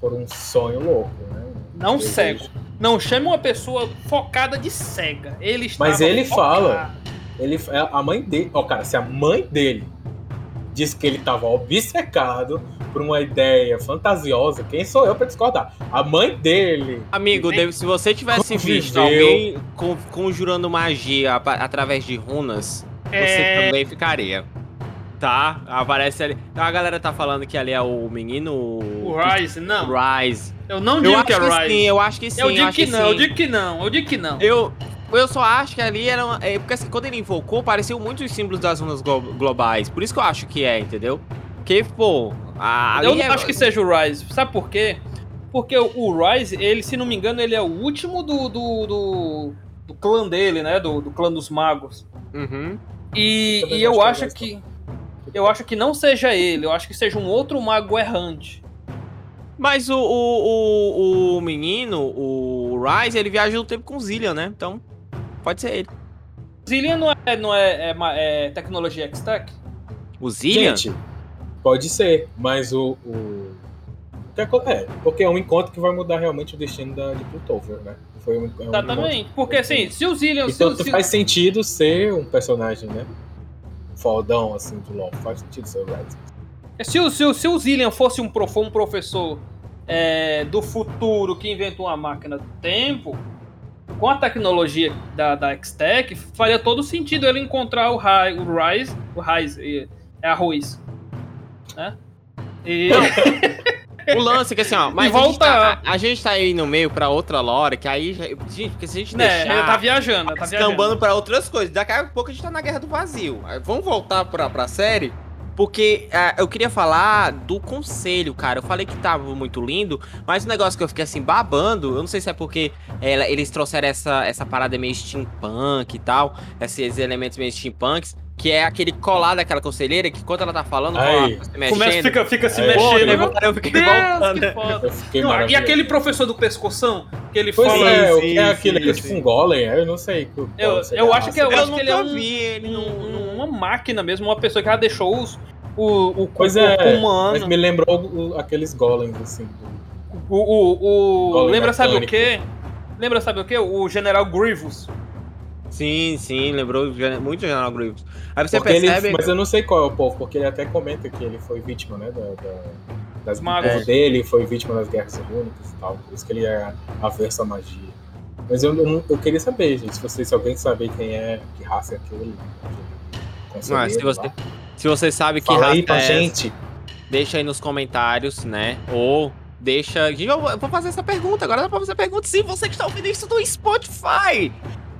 B: por um sonho louco, né?
C: Não cego. Não chame uma pessoa focada de cega. Ele
B: Mas ele focado. fala. Ele, é, a mãe dele. Ó, cara, se a mãe dele disse que ele estava obcecado por uma ideia fantasiosa, quem sou eu para discordar? A mãe dele.
A: Amigo, né? se você tivesse conviveu... visto alguém conjurando magia através de runas, é... você também ficaria. Tá, aparece ali. A galera tá falando que ali é o menino.
C: O Rise, não.
A: Rise.
C: Eu não digo eu que é Rise.
A: Sim, eu acho que sim.
C: Eu digo que,
A: que,
C: não, sim. eu digo que não, eu digo que não.
A: Eu, eu só acho que ali era. Uma, é, porque assim, quando ele invocou, pareceu muito os símbolos das runas globais. Por isso que eu acho que é, entendeu? Porque, pô. A,
C: eu não
A: é...
C: acho que seja o Rise. Sabe por quê? Porque o, o Rise, ele, se não me engano, ele é o último do. do, do, do clã dele, né? Do, do clã dos magos.
A: Uhum.
C: E, e eu acho que eu acho que não seja ele, eu acho que seja um outro mago errante.
A: Mas o, o, o, o menino, o Rise, ele viaja no tempo com Zillian, né? Então, pode ser ele.
C: Zillian não é, não é, é, é tecnologia X-Tech?
A: O Zillian? Gente,
B: pode ser, mas o, o... É, porque é um encontro que vai mudar realmente o destino da, de Piltover, né?
C: Foi um, é um Exatamente, encontro... porque assim, se o Zillian...
B: Então
C: se
B: o, faz sentido ser um personagem, né? Fodão assim do LoL. Faz sentido ser o Red.
C: Se o, se, o, se o Zillian fosse um, prof, um professor é, do futuro que inventou uma máquina do tempo, com a tecnologia da, da X-Tech, faria todo sentido ele encontrar o, Rai, o Rise, o Rise, é arroz, né? E... [LAUGHS]
A: O lance é que assim, ó, mas a gente, tá, a, a, gente tá aí no meio pra outra lore, que aí, gente, porque se a gente
C: é, deixar... tá viajando, tá
A: escambando pra outras coisas, daqui a pouco a gente tá na Guerra do Vazio. Vamos voltar pra, pra série? porque uh, eu queria falar do conselho, cara. Eu falei que tava muito lindo, mas o negócio que eu fiquei assim babando, eu não sei se é porque ela, eles trouxeram essa, essa parada meio steampunk e tal, esses elementos meio steampunks. Que é aquele colar daquela conselheira que quando ela tá falando,
C: Aí. se mexendo. Começa, fica, fica se mexendo. Eu, eu fiquei Deus, voltando. Que foda. Não, e aquele professor do pescoção, que ele
B: pois
C: fala.
B: É, o que é aquele? Sim, é tipo um golem, eu não sei.
C: Eu, eu acho que, eu, eu acho que ele é um, vi ele num, uma máquina mesmo, uma pessoa que já deixou os, o, o
B: pois é, humano. Mas me lembrou o, aqueles golems, assim.
C: O, o, o lembra sabe o quê? Lembra sabe o quê? O General Grievous.
A: Sim, sim, lembrou muito o General Grievous. Aí você
B: porque percebe. Ele, mas eu não sei qual é o povo, porque ele até comenta que ele foi vítima, né? Da, da, das magos dele, foi vítima das guerras únicas e tal. Por isso que ele é averso à magia. Mas eu, eu, eu, queria saber, gente, se, você, se alguém saber quem é, que raça é aquele.
A: aquele se você, se você sabe que
B: Fala raça aí pra é gente.
A: Essa, deixa aí nos comentários, né? Ou deixa. Eu vou fazer essa pergunta. Agora dá pra fazer a pergunta. Sim, você que está ouvindo isso do Spotify.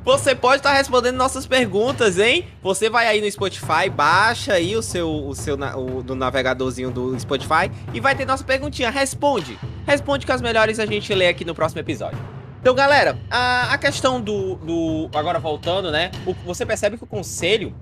A: Você pode estar tá respondendo nossas perguntas, hein? Você vai aí no Spotify, baixa aí o seu, o seu o, do navegadorzinho do Spotify e vai ter nossa perguntinha. Responde. Responde que as melhores a gente lê aqui no próximo episódio. Então, galera, a, a questão do, do. Agora voltando, né? O, você percebe que o conselho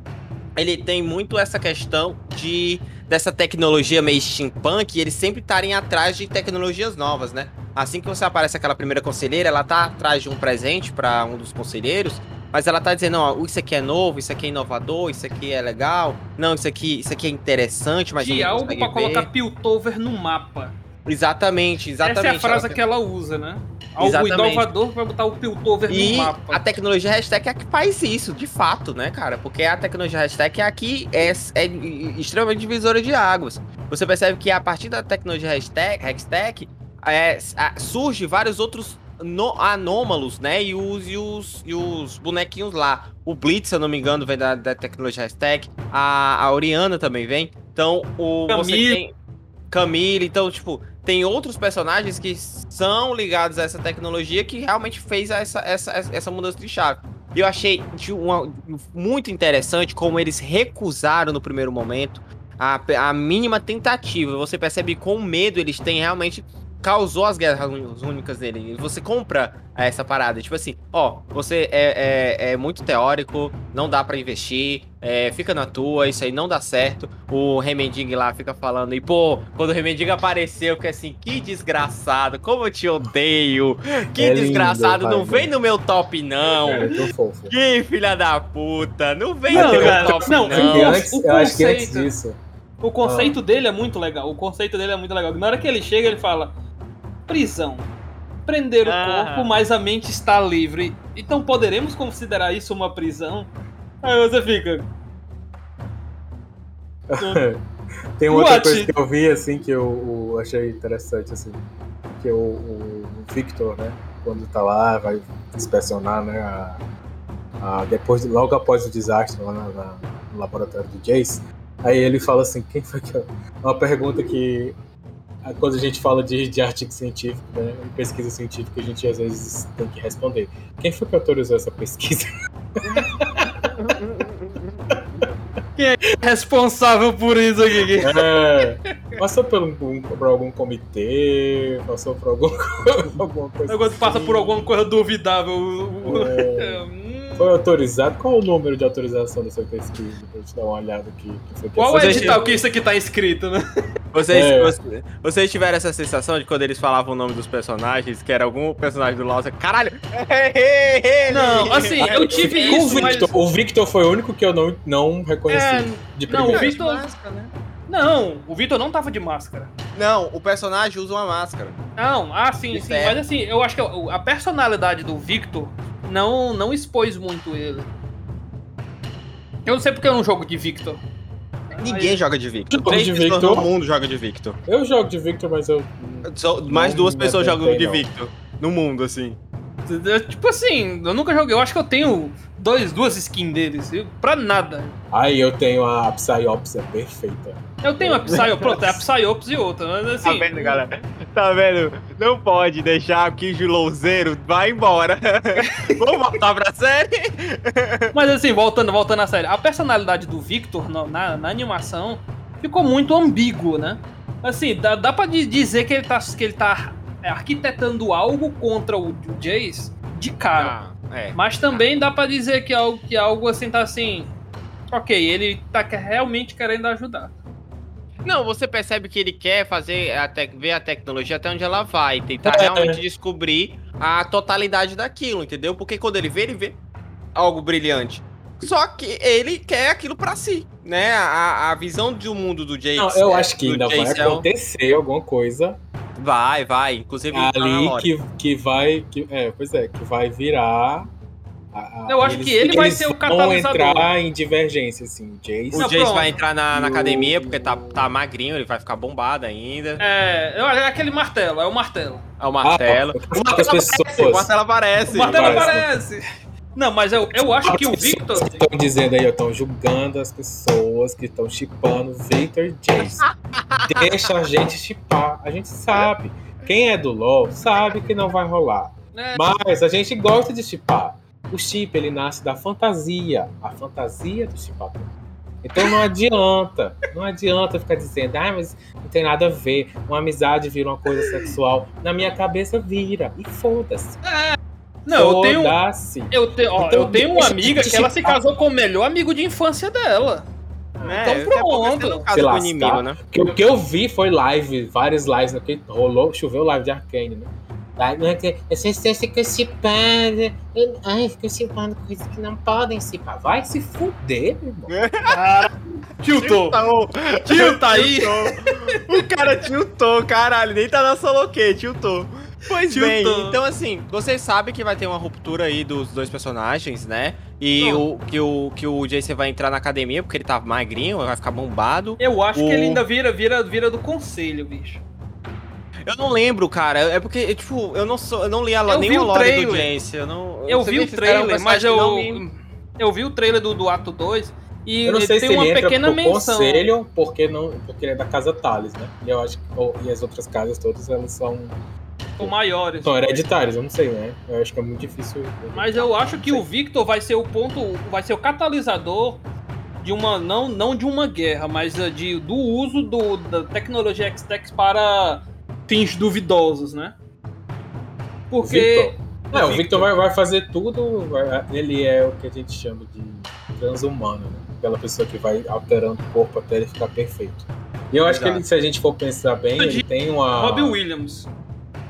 A: ele tem muito essa questão de dessa tecnologia meio steampunk e eles sempre estarem atrás de tecnologias novas, né? Assim que você aparece aquela primeira conselheira, ela tá atrás de um presente para um dos conselheiros, mas ela tá dizendo, ó, isso aqui é novo, isso aqui é inovador, isso aqui é legal, não, isso aqui, isso aqui é interessante, mas
C: de algo para colocar Piltover no mapa.
A: Exatamente, exatamente. Essa
C: é a frase que ela usa, né? Algo Exatamente. inovador vai botar o Piltover
A: e
C: no mapa.
A: a tecnologia hashtag é a que faz isso, de fato, né, cara? Porque a tecnologia hashtag é aqui é, é extremamente divisora de águas. Você percebe que a partir da tecnologia hashtag, hashtag é, surge vários outros no, anômalos, né? E os, e, os, e os bonequinhos lá. O Blitz, se eu não me engano, vem da, da tecnologia hashtag. A, a Oriana também vem. Então, o. Camille. Você tem Camille. Então, tipo, tem outros personagens que são ligados a essa tecnologia que realmente fez essa, essa, essa mudança de chave. E eu achei uma, muito interessante como eles recusaram no primeiro momento a, a mínima tentativa. Você percebe com medo eles têm realmente causou as guerras únicas dele. Você compra essa parada. Tipo assim, ó, você é, é, é muito teórico, não dá para investir, é, fica na tua, isso aí não dá certo. O Remending lá fica falando, e pô, quando o Remending apareceu, que assim, que desgraçado, como eu te odeio, que é desgraçado, lindo, não vem no meu top não. É, que filha da puta, não vem não, no meu top não. não.
B: Eu, antes, eu acho que antes disso.
C: O conceito ah. dele é muito legal. O conceito dele é muito legal. Na hora que ele chega, ele fala: prisão. Prender o ah. corpo, mas a mente está livre. Então poderemos considerar isso uma prisão? Aí você fica. [LAUGHS]
B: Tem uma outra coisa que eu vi, assim, que eu, eu achei interessante, assim. Que o, o, Victor, né? Quando tá lá, vai inspecionar, né? A, a, depois, logo após o desastre lá na, na, no laboratório do Jace. Aí ele fala assim, quem foi que. Uma pergunta que quando a gente fala de, de artigo científico, né, pesquisa científica, a gente às vezes tem que responder. Quem foi que autorizou essa pesquisa? [LAUGHS]
C: Quem é responsável por isso aqui?
B: É, passou por, um, por algum comitê, passou por algum, [LAUGHS] alguma coisa.
C: Quando assim. passa por alguma coisa duvidável.
B: É. [LAUGHS] Foi autorizado? Qual o número de autorização da sua pesquisa? Pra gente dar uma olhada aqui.
C: Qual é o edital que isso aqui tá escrito, né?
A: Vocês, é. vocês, vocês, tiveram essa sensação de quando eles falavam o nome dos personagens, que era algum personagem do LoL, caralho!
C: Não, [LAUGHS] assim, eu tive isso,
B: o Victor, mas... o Victor foi o único que eu não, não reconheci é,
C: de primeira. Não, o Victor... Né? Não, o Victor não tava de máscara.
A: Não, o personagem usa uma máscara.
C: Não, ah, sim, sim. Mas assim, eu acho que a personalidade do Victor não, não expôs muito ele. Eu não sei porque eu não jogo de Victor.
A: Ninguém Aí... joga de Victor. De Victor. Todo mundo joga de Victor.
B: Eu jogo de Victor, mas eu.
A: Só, mais duas pessoas jogam de Victor. No mundo, assim.
C: Tipo assim, eu nunca joguei. Eu acho que eu tenho dois, duas skins deles. Pra nada.
B: Aí eu tenho a Psyops, é perfeita.
C: Eu tenho a Psyops, pronto, é a Psyops e outra. Mas, assim,
A: tá vendo, galera? Tá vendo? Não pode deixar o Kinjo Louzeiro vai embora. [LAUGHS] Vamos voltar pra série?
C: Mas assim, voltando, voltando à série. A personalidade do Victor na, na, na animação ficou muito ambíguo, né? Assim, dá, dá pra dizer que ele tá, que ele tá arquitetando algo contra o, Jace de cara. Ah, é. Mas também dá para dizer que algo, que algo assim tá assim. Ok, ele tá realmente querendo ajudar.
A: Não, você percebe que ele quer fazer a ver a tecnologia até onde ela vai, tentar é. realmente descobrir a totalidade daquilo, entendeu? Porque quando ele vê, ele vê algo brilhante. Só que ele quer aquilo para si, né? A, a visão do mundo do Jace. Não,
B: eu é, acho que ainda vai acontecer alguma coisa.
A: Vai, vai. Inclusive
B: ali que, que vai, que, é, pois é, que vai virar
C: a, eu acho eles, que ele vai ser o catalisador.
B: Vão entrar em divergência, assim. O Jace,
A: o Jace vai entrar na, na academia porque tá, tá magrinho, ele vai ficar bombado ainda.
C: É, é aquele martelo, é o martelo.
A: É o martelo. Ah, o, martelo aparece, o martelo aparece.
C: O martelo aparece. Não, mas eu, eu acho que o Victor.
B: Estão dizendo aí, estão julgando as pessoas que estão chipando Victor Jace. Deixa a gente chipar. A gente sabe. Quem é do LoL sabe que não vai rolar. É. Mas a gente gosta de chipar. O chip, ele nasce da fantasia. A fantasia do chipador. Então não adianta, não adianta ficar dizendo, ah, mas não tem nada a ver, uma amizade vira uma coisa sexual. Na minha cabeça vira, e foda-se.
C: É. Não, eu tenho, eu, te, ó, então, eu tenho uma amiga que ela se casou com o melhor amigo de infância dela.
A: É, então pronto.
B: Se lascar, inimigo, né? que, o que eu vi foi live, várias lives, né, que rolou, choveu live de Arcane, né? Não é que vocês ficam cipando. Ai, ficam cipando coisas que não podem cipar. Vai se fuder, meu irmão.
A: Cara, tiltou. Tilta aí. O cara tiltou, caralho. Nem tá na solo que, tiltou. Pois bem, então assim, vocês sabem que vai ter uma ruptura aí dos dois personagens, né? E o, que, o, que o Jace vai entrar na academia porque ele tá magrinho, vai ficar bombado.
C: Eu acho o... que ele ainda vira, vira, vira do conselho, bicho.
A: Eu não lembro, cara. É porque, tipo, eu não sou, eu não li a, eu nem o lore do Jace. Eu, não,
C: eu vi o trailer, mas eu. Me... Eu vi o trailer do, do ato 2 e
B: eu não sei tem se uma ele pequena entra menção. conselho porque, não, porque ele é da casa Thales, né? E eu acho que. E as outras casas todas elas são.
C: São maiores.
B: São hereditários, eu não sei, né? Eu acho que é muito difícil.
C: Mas eu acho que o Victor vai ser o ponto. Vai ser o catalisador de uma. Não, não de uma guerra, mas eh, de, do uso do, da tecnologia X-Tex para fins duvidosos, né? Porque.
B: Victor. É, o Victor vai, vai fazer tudo. Vai, ele é o que a gente chama de transhumano, né? Aquela pessoa que vai alterando o corpo até ele ficar perfeito. E eu acho que ele, se a gente for pensar bem, ele tem uma.
C: Robbie Williams.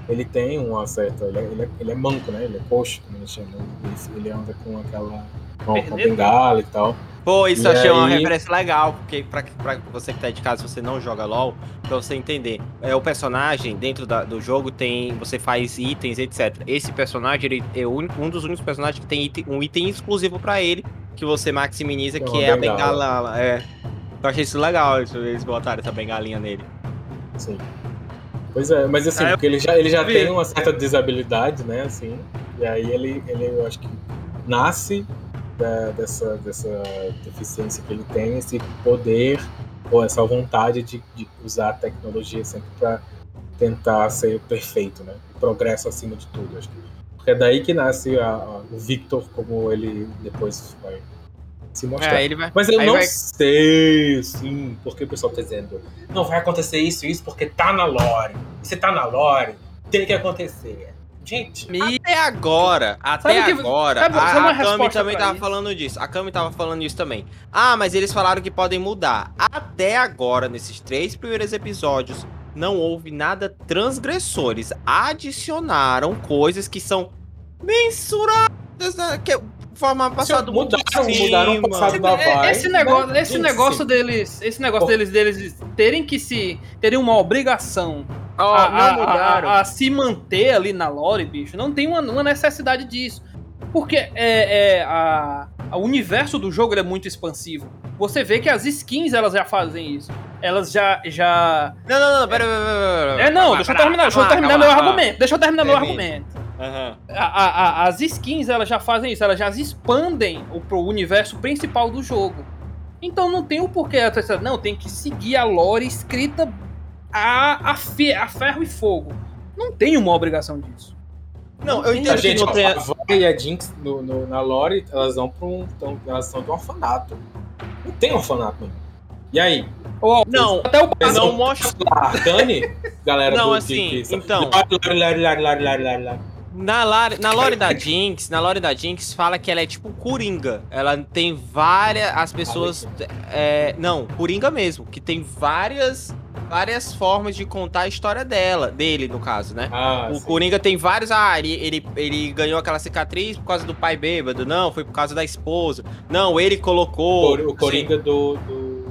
B: Ele tem uma certa. Ele é, ele é, ele é manco, né? Ele é coxo, como ele chama. Ele, ele anda com aquela. Com, com bengala e tal.
A: Pô, isso e achei aí... uma referência legal, porque pra, pra você que tá de casa, você não joga LOL, pra você entender. É, o personagem, dentro da, do jogo, tem. Você faz itens, etc. Esse personagem, ele é um, um dos únicos personagens que tem item, um item exclusivo pra ele, que você maximiza, que é, a bengala. É. Eu achei isso legal, eles botaram essa bengalinha nele.
B: Sim. Pois é, mas assim, ah, porque ele já, ele já tem uma certa desabilidade, né, assim, e aí ele, ele eu acho que nasce da, dessa, dessa deficiência que ele tem, esse poder ou essa vontade de, de usar a tecnologia sempre para tentar ser perfeito, né? Progresso acima de tudo, acho que. Porque é daí que nasce a, a, o Victor, como ele depois vai se mostrar. É, vai, Mas eu não vai... sei, sim, porque o pessoal tá dizendo, não vai acontecer isso isso porque tá na lore. Se tá na lore, tem que acontecer. Gente,
A: até agora, até agora, sabe, a, a Kami também tava isso? falando disso. A Kami tava falando isso também. Ah, mas eles falaram que podem mudar. Até agora, nesses três primeiros episódios, não houve nada transgressores. Adicionaram coisas que são mensuradas, né? que forma passado
B: mudaram, mudaram o passado da
C: vibe. Esse negócio, esse negócio deles, esse negócio deles, deles terem que se terem uma obrigação Oh, a, a, a, a, se manter ali na lore, bicho, não tem uma, uma necessidade disso. Porque é, é a, o universo do jogo é muito expansivo. Você vê que as skins elas já fazem isso. Elas já. já
A: não, não, não, pera, pera,
C: pera. É, não, deixa eu terminar, deixa eu terminar meu argumento. Deixa eu terminar meu argumento. Uhum. as skins elas já fazem isso, elas já expandem o pro universo principal do jogo. Então não tem o porquê. Não, tem que seguir a lore escrita a, a, fe, a ferro e fogo. Não tem uma obrigação disso.
B: Não, eu entendo. A gente, não tem... a Van e a Jinx no, no, na lore, elas vão para um. Tão, elas são de um orfanato. Não tem orfanato mesmo. E aí?
A: Oh, não, até o
B: não mostra. [LAUGHS] Dani, galera
A: não, do assim, que, então. Na, lore, na lore da Jinx, na lore da Jinx fala que ela é tipo Coringa. Ela tem várias. As pessoas. É, não, Coringa mesmo. Que tem várias várias formas de contar a história dela, dele, no caso, né? Ah, o sim. Coringa tem vários. Ah, ele, ele, ele, ganhou aquela cicatriz por causa do pai bêbado. Não, foi por causa da esposa. Não, ele colocou.
B: O, Coringa do, do.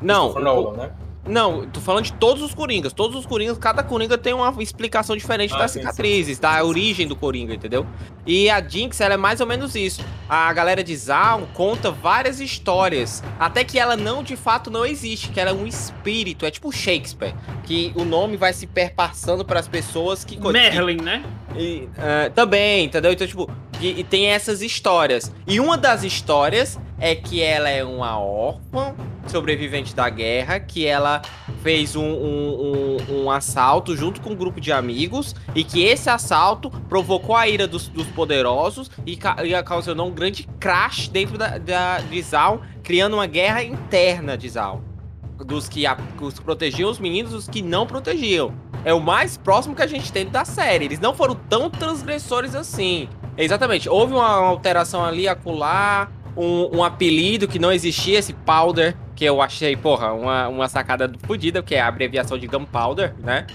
A: Não. Nolan, né? Não, tô falando de todos os Coringas. Todos os Coringas, cada Coringa tem uma explicação diferente ah, das cicatrizes, sim. da origem do Coringa, entendeu? E a Jinx, ela é mais ou menos isso. A galera de Zaun conta várias histórias, até que ela não, de fato, não existe, que ela é um espírito, é tipo Shakespeare, que o nome vai se perpassando para as pessoas que...
C: Merlin, que, né?
A: E, uh, também, entendeu? Então, tipo, e, e tem essas histórias. E uma das histórias é que ela é uma órfã sobrevivente da guerra, que ela fez um, um, um, um, assalto junto com um grupo de amigos e que esse assalto provocou a ira dos, dos poderosos e, ca e um grande crash dentro da, da, de Zaun, criando uma guerra interna de Zaun. Dos que, a, os protegiam os meninos os que não protegiam. É o mais próximo que a gente tem da série. Eles não foram tão transgressores assim. Exatamente. Houve uma alteração ali, acolá, um, um apelido que não existia, esse Powder, que eu achei, porra, uma, uma sacada fodida, que é a abreviação de Gunpowder, né?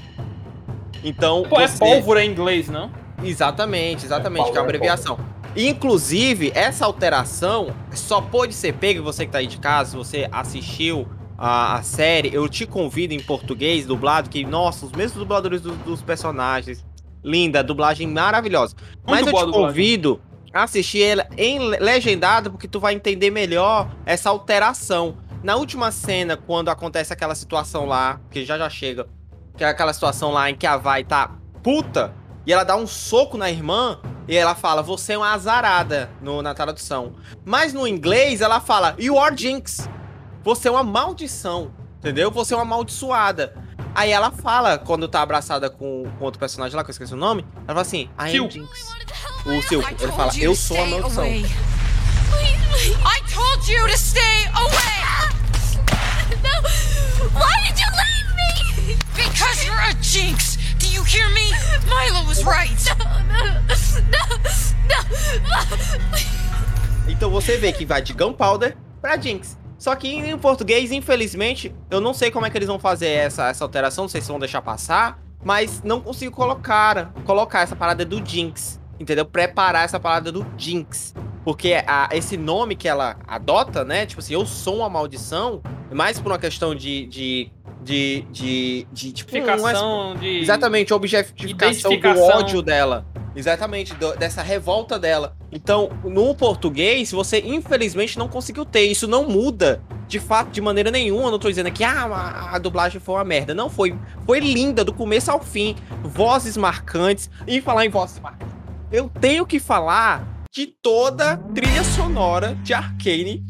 A: Então.
C: Pô, é você... é pólvora em inglês, não?
A: Exatamente, exatamente, é que é a abreviação. Inclusive, essa alteração só pode ser pega, você que tá aí de casa, se você assistiu a, a, série, eu te convido em português, dublado, que, nossa, os mesmos dubladores do, dos personagens. Linda, dublagem maravilhosa. Muito Mas eu te convido a assistir ela em legendado, porque tu vai entender melhor essa alteração. Na última cena, quando acontece aquela situação lá, que já já chega, que é aquela situação lá em que a Vai tá puta, e ela dá um soco na irmã, e ela fala, você é uma azarada, no, na tradução. Mas no inglês, ela fala, you are jinx. Você é uma maldição, entendeu? Você é uma amaldiçoada. Aí ela fala, quando tá abraçada com, com outro personagem lá, que eu esqueci o nome, ela fala assim, I am Jinx. O Silco, ele fala, eu sou a maldição. I told you to stay away! [LAUGHS] No! Why did you leave me? Because you're a jinx! Do you hear me? Milo was right! No, no, no, Então você vê que vai de Gunpowder pra Jinx. Só que em português, infelizmente, eu não sei como é que eles vão fazer essa, essa alteração, não sei se vão deixar passar, mas não consigo colocar, colocar essa parada do Jinx, entendeu? Preparar essa parada do Jinx. Porque a, esse nome que ela adota, né? Tipo assim, eu sou uma maldição, mais por uma questão de. de de, de, de tipo,
C: um, de
A: exatamente objetificação do ódio dela. Exatamente do, dessa revolta dela. Então no português você infelizmente não conseguiu ter. Isso não muda de fato de maneira nenhuma. Eu não tô dizendo aqui ah a, a dublagem foi uma merda. Não foi. Foi linda do começo ao fim. Vozes marcantes. E falar em vozes marcantes. Eu tenho que falar de toda trilha sonora de Arcane.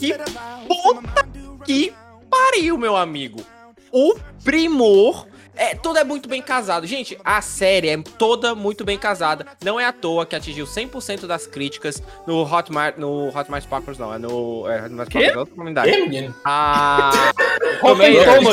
A: Que puta que pariu, meu amigo. O primor é, tudo é muito bem casado. Gente, a série é toda muito bem casada. Não é à toa que atingiu 100% das críticas no Hotmart, no Hotmart Sparkles, não. É no é, Hotmart Sparkles, é outra comunidade. Que? Ah, [LAUGHS]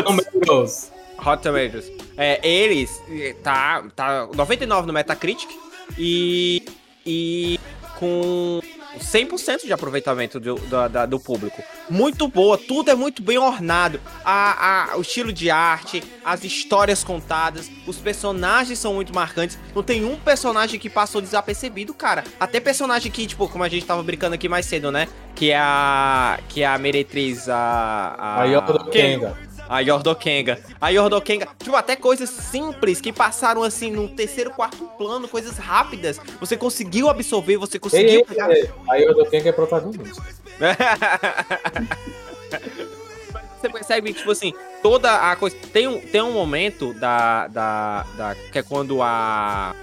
A: Tomatoes. Hot Tomatoes. É, eles tá, tá 99 no Metacritic e, e com 100% de aproveitamento do, do, da, do, público. Muito boa, tudo é muito bem ornado. A, a, o estilo de arte, as histórias contadas, os personagens são muito marcantes. Não tem um personagem que passou desapercebido, cara. Até personagem que, tipo, como a gente tava brincando aqui mais cedo, né? Que é a. Que é a meretriz, a. A, a
B: Yoda Kenga.
A: A Yordokenga. A Yordokenga, tipo, até coisas simples que passaram assim no terceiro, quarto plano, coisas rápidas. Você conseguiu absorver, você conseguiu. Ei,
B: pegar... ei, a Yordokenga é protagonista. [LAUGHS]
A: você percebe, tipo assim, toda a coisa. Tem um, tem um momento da, da, da. que é quando a.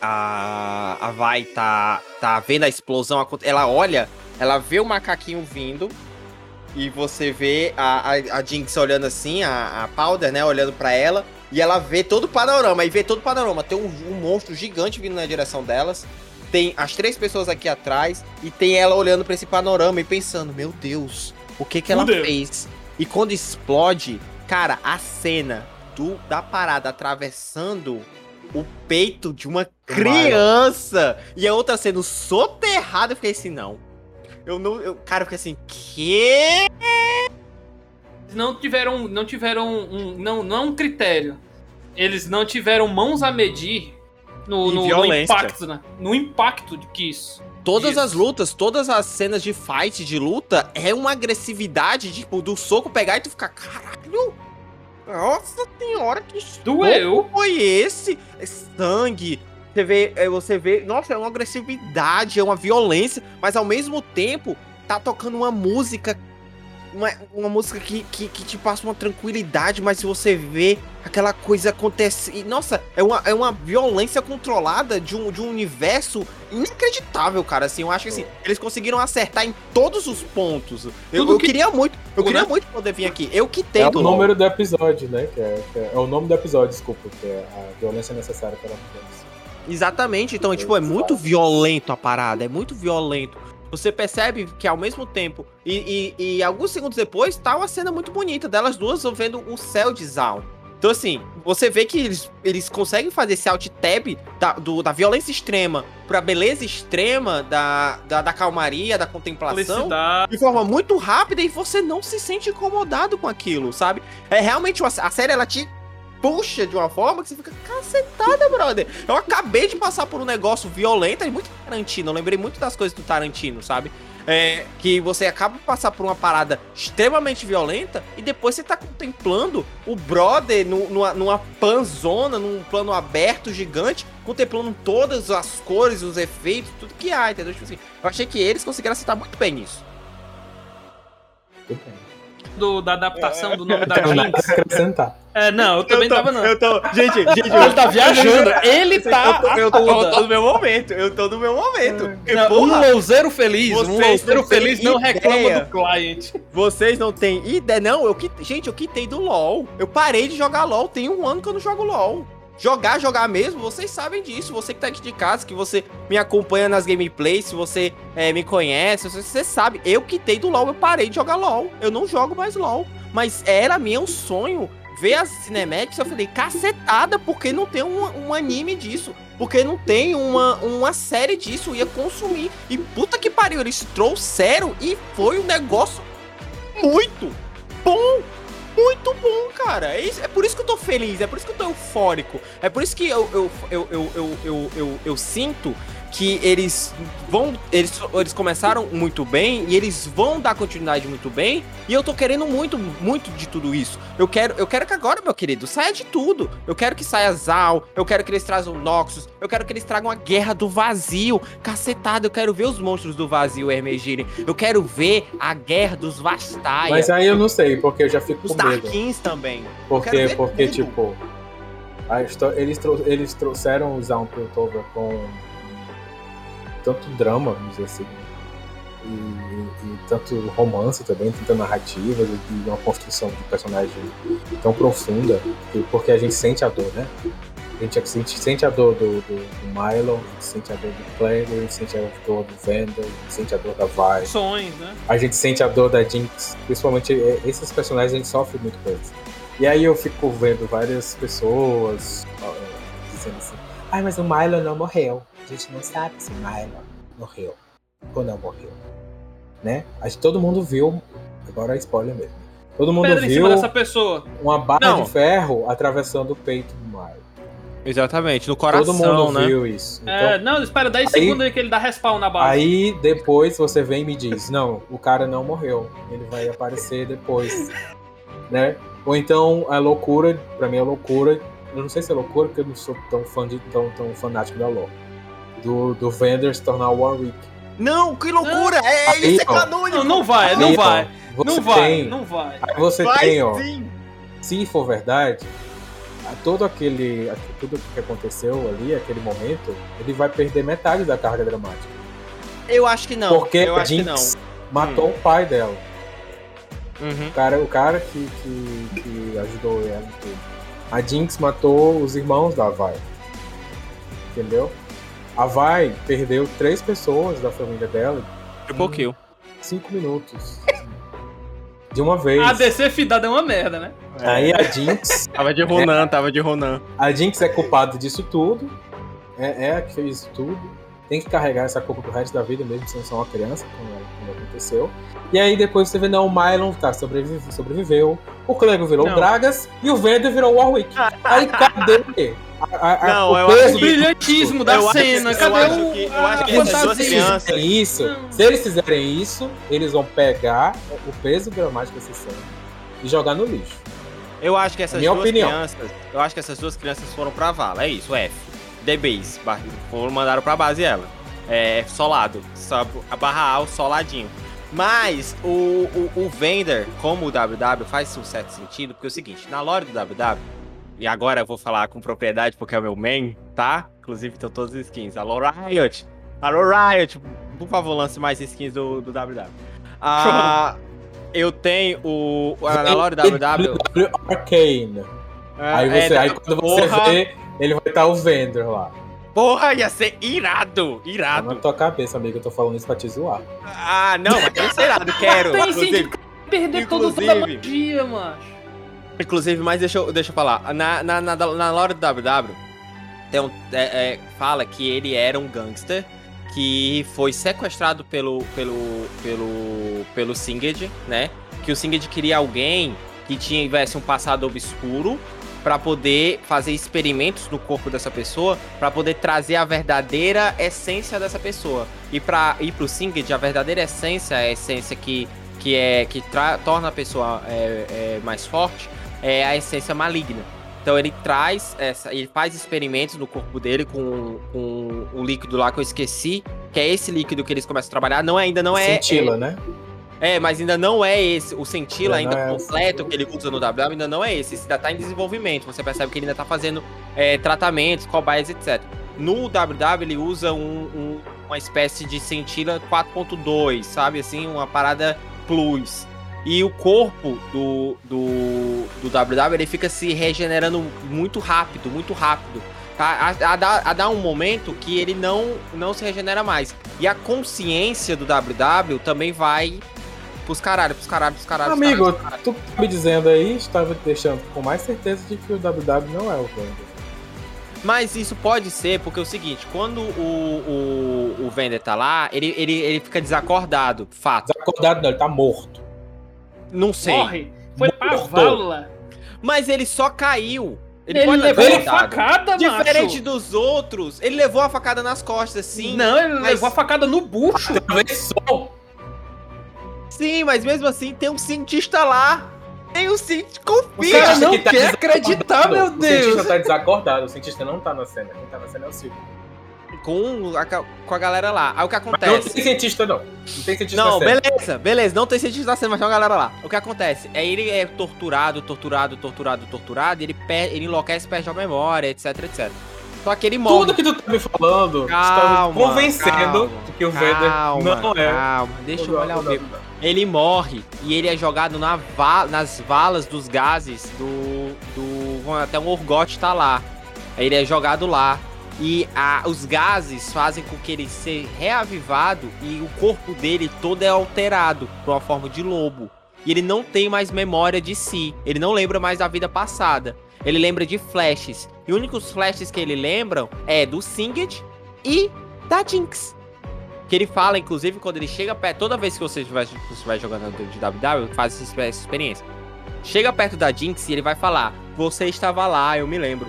A: A, a Vai tá, tá vendo a explosão. Ela olha, ela vê o macaquinho vindo e você vê a, a, a Jinx olhando assim, a, a Powder, né, olhando para ela, e ela vê todo o panorama, e vê todo o panorama. Tem um, um, monstro gigante vindo na direção delas. tem as três pessoas aqui atrás e tem ela olhando para esse panorama e pensando, meu Deus, o que que ela Fudeu. fez? E quando explode, cara, a cena do da parada atravessando o peito de uma criança e a outra sendo soterrada, eu fiquei assim, não. Eu não, eu, cara, eu fiquei assim, que?
C: Não tiveram, não tiveram um, não, não é um critério. Eles não tiveram mãos a medir no, no, no impacto, né? No impacto de que isso.
A: Todas isso. as lutas, todas as cenas de fight, de luta, é uma agressividade, tipo, do soco pegar e tu ficar, caralho, nossa senhora, que
C: doeu
A: foi esse? É sangue. Você vê, é, você vê, nossa, é uma agressividade, é uma violência, mas ao mesmo tempo tá tocando uma música uma, uma música que, que, que, te passa uma tranquilidade, mas se você vê aquela coisa acontecer. Nossa, é uma, é uma violência controlada de um, de um universo inacreditável, cara. Assim, eu acho que assim, eles conseguiram acertar em todos os pontos. Eu, eu que... queria muito, eu queria muito poder vir aqui. Eu que tenho.
B: É o número do episódio, né? Que é, que é, é, o nome do episódio, desculpa, que é a violência necessária para a
A: Exatamente, então, é, tipo, é muito violento a parada, é muito violento. Você percebe que ao mesmo tempo, e, e, e, alguns segundos depois, tá uma cena muito bonita delas duas vendo o céu de Zaun. Então, assim, você vê que eles, eles conseguem fazer esse alt-tab da, do, da violência extrema pra beleza extrema da, da, da calmaria, da contemplação, de forma muito rápida e você não se sente incomodado com aquilo, sabe? É realmente uma, a série ela te puxa de uma forma que você fica cacetada, brother. Eu acabei de passar por um negócio violento, é muito Tarantino, eu lembrei muito das coisas do Tarantino, sabe? É, que você acaba de passar por uma parada extremamente violenta e depois você tá contemplando o brother numa, numa panzona, num plano aberto gigante, contemplando todas as cores, os efeitos, tudo que há, entendeu? Tipo assim, eu achei que eles conseguiram acertar muito bem nisso.
C: Do, da adaptação do nome da Jinx. acrescentar. É, não, eu também
A: eu tô,
C: tava não.
A: Eu tô, gente, [LAUGHS] gente,
C: ele tá viajando. Ele tá.
A: Eu tô, eu, tô, eu tô no meu momento. Eu tô no meu momento.
C: Não, porra, um louzeiro feliz. Um louzeiro feliz não reclama do client.
A: Vocês não têm ideia. Não, eu gente, eu quitei do LOL. Eu parei de jogar LOL. Tem um ano que eu não jogo LOL. Jogar, jogar mesmo, vocês sabem disso. Você que tá aqui de casa, que você me acompanha nas gameplays, se você é, me conhece, você, sabe. Eu quitei do LoL, eu parei de jogar LoL. Eu não jogo mais LoL. Mas era meu sonho ver as cinemáticas, eu falei, cacetada, porque não tem um, um, anime disso? Porque não tem uma, uma série disso? Eu ia consumir. E puta que pariu, eles trouxeram e foi um negócio muito bom. Muito bom, cara. É, isso, é por isso que eu tô feliz, é por isso que eu tô eufórico. É por isso que eu, eu, eu, eu, eu, eu, eu, eu sinto que eles vão. Eles, eles começaram muito bem e eles vão dar continuidade muito bem. E eu tô querendo muito, muito de tudo isso. Eu quero, eu quero que agora, meu querido, saia de tudo. Eu quero que saia Zal, eu quero que eles tragam Noxus, eu quero que eles tragam a guerra do vazio. Cacetada, eu quero ver os monstros do vazio emergirem. Eu quero ver a guerra dos Vastaia.
B: Mas aí eu não sei, porque eu já fico
A: os
B: com medo.
A: Os Darkins também.
B: Porque, porque tudo. tipo. Eles, trou eles trouxeram o Zaun Piltover com tanto drama, vamos dizer assim, e, e, tanto romance também, tanta narrativa e uma construção de personagem tão profunda, porque a gente sente a dor, né? A gente sente, sente a dor do, do, do Milo, a gente sente a dor do Plague, a gente sente a dor do Vandal, a gente sente a dor da Vi.
C: Sonhos, né?
B: A gente sente a dor da Jinx. Principalmente é, esses personagens a gente sofre muito com eles. E aí eu fico vendo várias pessoas dizendo assim, ai, mas o Milo não morreu. A gente não sabe se Milo morreu ou não morreu. Né? Acho que todo mundo viu. Agora é spoiler mesmo. Todo mundo Pedro viu
C: dessa pessoa.
B: uma barra não. de ferro atravessando o peito do Milo.
A: Exatamente, no coração,
B: Todo mundo
A: né?
B: viu isso.
C: É, então, é, não, espera 10 aí, segundos aí que ele dá respawn na base.
B: Aí depois você vem e me diz, não, o cara não morreu. Ele vai aparecer depois. [LAUGHS] né? Ou então a loucura, pra mim é loucura. Eu não sei se é loucura, porque eu não sou tão fã de tão, tão fanático da lore do, do Vander se tornar o Warwick.
A: Não, que loucura! Não. É, isso é canônico!
C: Não, não vai, não vai. Não vai, não vai.
B: Aí você vai tem, ó. Sim. Se for verdade, todo aquele. Tudo que aconteceu ali, aquele momento, ele vai perder metade da carga dramática.
A: Eu acho que não.
B: Porque
A: eu
B: a Jinx matou hum. o pai dela. Uhum. O cara, o cara que, que, que ajudou ela tudo. A Jinx matou os irmãos da Vai. Entendeu? A Vai perdeu três pessoas da família dela.
A: Triple kill.
B: Cinco minutos. De uma vez.
C: A DC fidada é uma merda, né?
B: Aí a Jinx. [LAUGHS]
A: tava de Ronan, é, tava de Ronan.
B: A Jinx é culpada disso tudo. É, é a que fez isso tudo. Tem que carregar essa culpa pro resto da vida, mesmo se não são uma criança, como, como aconteceu. E aí depois você vê, não, o Mylon tá, sobrevive, sobreviveu, o Clego virou não. Bragas e o Vander virou Warwick. aí cadê
A: a, a, não,
C: o, peso, o brilhantismo da cena. Acho, Cadê
A: eu o, que, eu acho que essas duas crianças.
B: Isso, se eles fizerem isso, eles vão pegar o peso dramático dessa cena e jogar no lixo.
A: Eu acho que essas Minha duas opinião. crianças. Eu acho que essas duas crianças foram pra vala. É isso, F. The Base. Foram mandaram pra base ela. É, solado. A barra A, o soladinho. Mas o, o, o Vender, como o WW, faz um certo sentido, porque é o seguinte, na lore do WW, e agora eu vou falar com propriedade porque é o meu main, tá? Inclusive estão todos os skins. Alô Riot! Alô Riot! Por favor, lance mais skins do, do WW. Ah, eu tenho o. Na lore do WW.
B: Arcane. É, aí, você, é, aí quando você vê, ele vai estar o Vender lá.
A: Porra, ia ser irado, irado.
B: Tá na tua cabeça, amigo, eu tô falando isso pra te zoar.
A: Ah, não, mas ia ser irado, quero.
C: Inclusive, perder inclusive, todo o magia, macho.
A: Inclusive, mas deixa eu, deixa eu falar. Na, na, na, na lore do WW, tem um, é, é, fala que ele era um gangster que foi sequestrado pelo, pelo, pelo, pelo Singed, né? Que o Singed queria alguém que tivesse um passado obscuro para poder fazer experimentos no corpo dessa pessoa, para poder trazer a verdadeira essência dessa pessoa. E para ir pro Singed, a verdadeira essência, a essência que, que é que torna a pessoa é, é, mais forte, é a essência maligna. Então ele traz essa, ele faz experimentos no corpo dele com, com o líquido lá que eu esqueci, que é esse líquido que eles começam a trabalhar. Não ainda não é.
B: Sentila, é, né?
A: É, mas ainda não é esse. O Sentila ainda, ainda é completo que ele usa no WW ainda não é esse. Esse ainda tá em desenvolvimento. Você percebe que ele ainda tá fazendo é, tratamentos, cobaias, etc. No WW ele usa um, um, uma espécie de Sentila 4.2, sabe? Assim, uma parada plus. E o corpo do, do, do WW ele fica se regenerando muito rápido, muito rápido. Tá? A, a, a, dar um momento que ele não, não se regenera mais. E a consciência do WW também vai pros caralho, pros caralho, pros caralho.
B: Amigo,
A: caralho, caralho.
B: tu tá me dizendo aí, estava te deixando com mais certeza de que o WW não é o Vander.
A: Mas isso pode ser porque é o seguinte, quando o, o, o Vander tá lá, ele, ele, ele fica desacordado, fato.
B: Desacordado não, ele tá morto.
A: Não sei.
C: Morre. Foi pra vala.
A: Mas ele só caiu.
C: Ele, ele levou a facada,
A: Diferente
C: macho.
A: dos outros, ele levou a facada nas costas, sim.
C: Não, ele mas... levou a facada no bucho.
A: Atravessou. Sim, mas mesmo assim tem um cientista lá. Tem um cientista. Confia.
C: O cara não tá quer acreditar, meu Deus. O
B: cientista tá desacordado. O cientista não tá na cena. Quem tá na cena é o Silvio
A: com a, com a galera lá. Aí o que acontece? Mas
B: não tem cientista, não. Não tem cientista
A: Não, beleza, beleza. Não tem cientista na cena, mas tem uma galera lá. O que acontece? É ele é torturado, torturado, torturado, torturado, e ele, per ele enlouquece, perde a memória, etc, etc. Só que ele morre.
B: Tudo que tu tá me falando, calma, tu tá me convencendo calma, que o Vader não é.
A: Calma, deixa eu olhar o meu. Ele morre e ele é jogado na va nas valas dos gases do. do até um Orgot tá lá. Aí ele é jogado lá. E a, os gases fazem com que ele seja reavivado e o corpo dele todo é alterado para uma forma de lobo. E ele não tem mais memória de si. Ele não lembra mais da vida passada. Ele lembra de flashes. E os únicos flashes que ele lembra é do Singed e da Jinx. Que ele fala, inclusive, quando ele chega perto. Toda vez que você vai jogando de WW, faz essa experiência. Chega perto da Jinx e ele vai falar: Você estava lá, eu me lembro.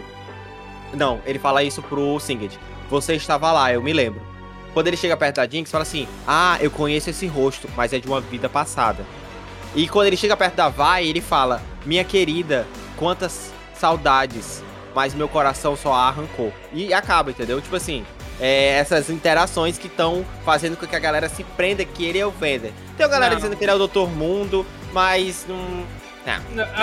A: Não, ele fala isso pro Singed. Você estava lá, eu me lembro. Quando ele chega perto da Jinx, fala assim: Ah, eu conheço esse rosto, mas é de uma vida passada. E quando ele chega perto da Vai, ele fala: Minha querida, quantas saudades, mas meu coração só a arrancou. E acaba, entendeu? Tipo assim, é, essas interações que estão fazendo com que a galera se prenda que ele é o Vader. Tem a galera não, dizendo não. que ele é o Doutor Mundo, mas não.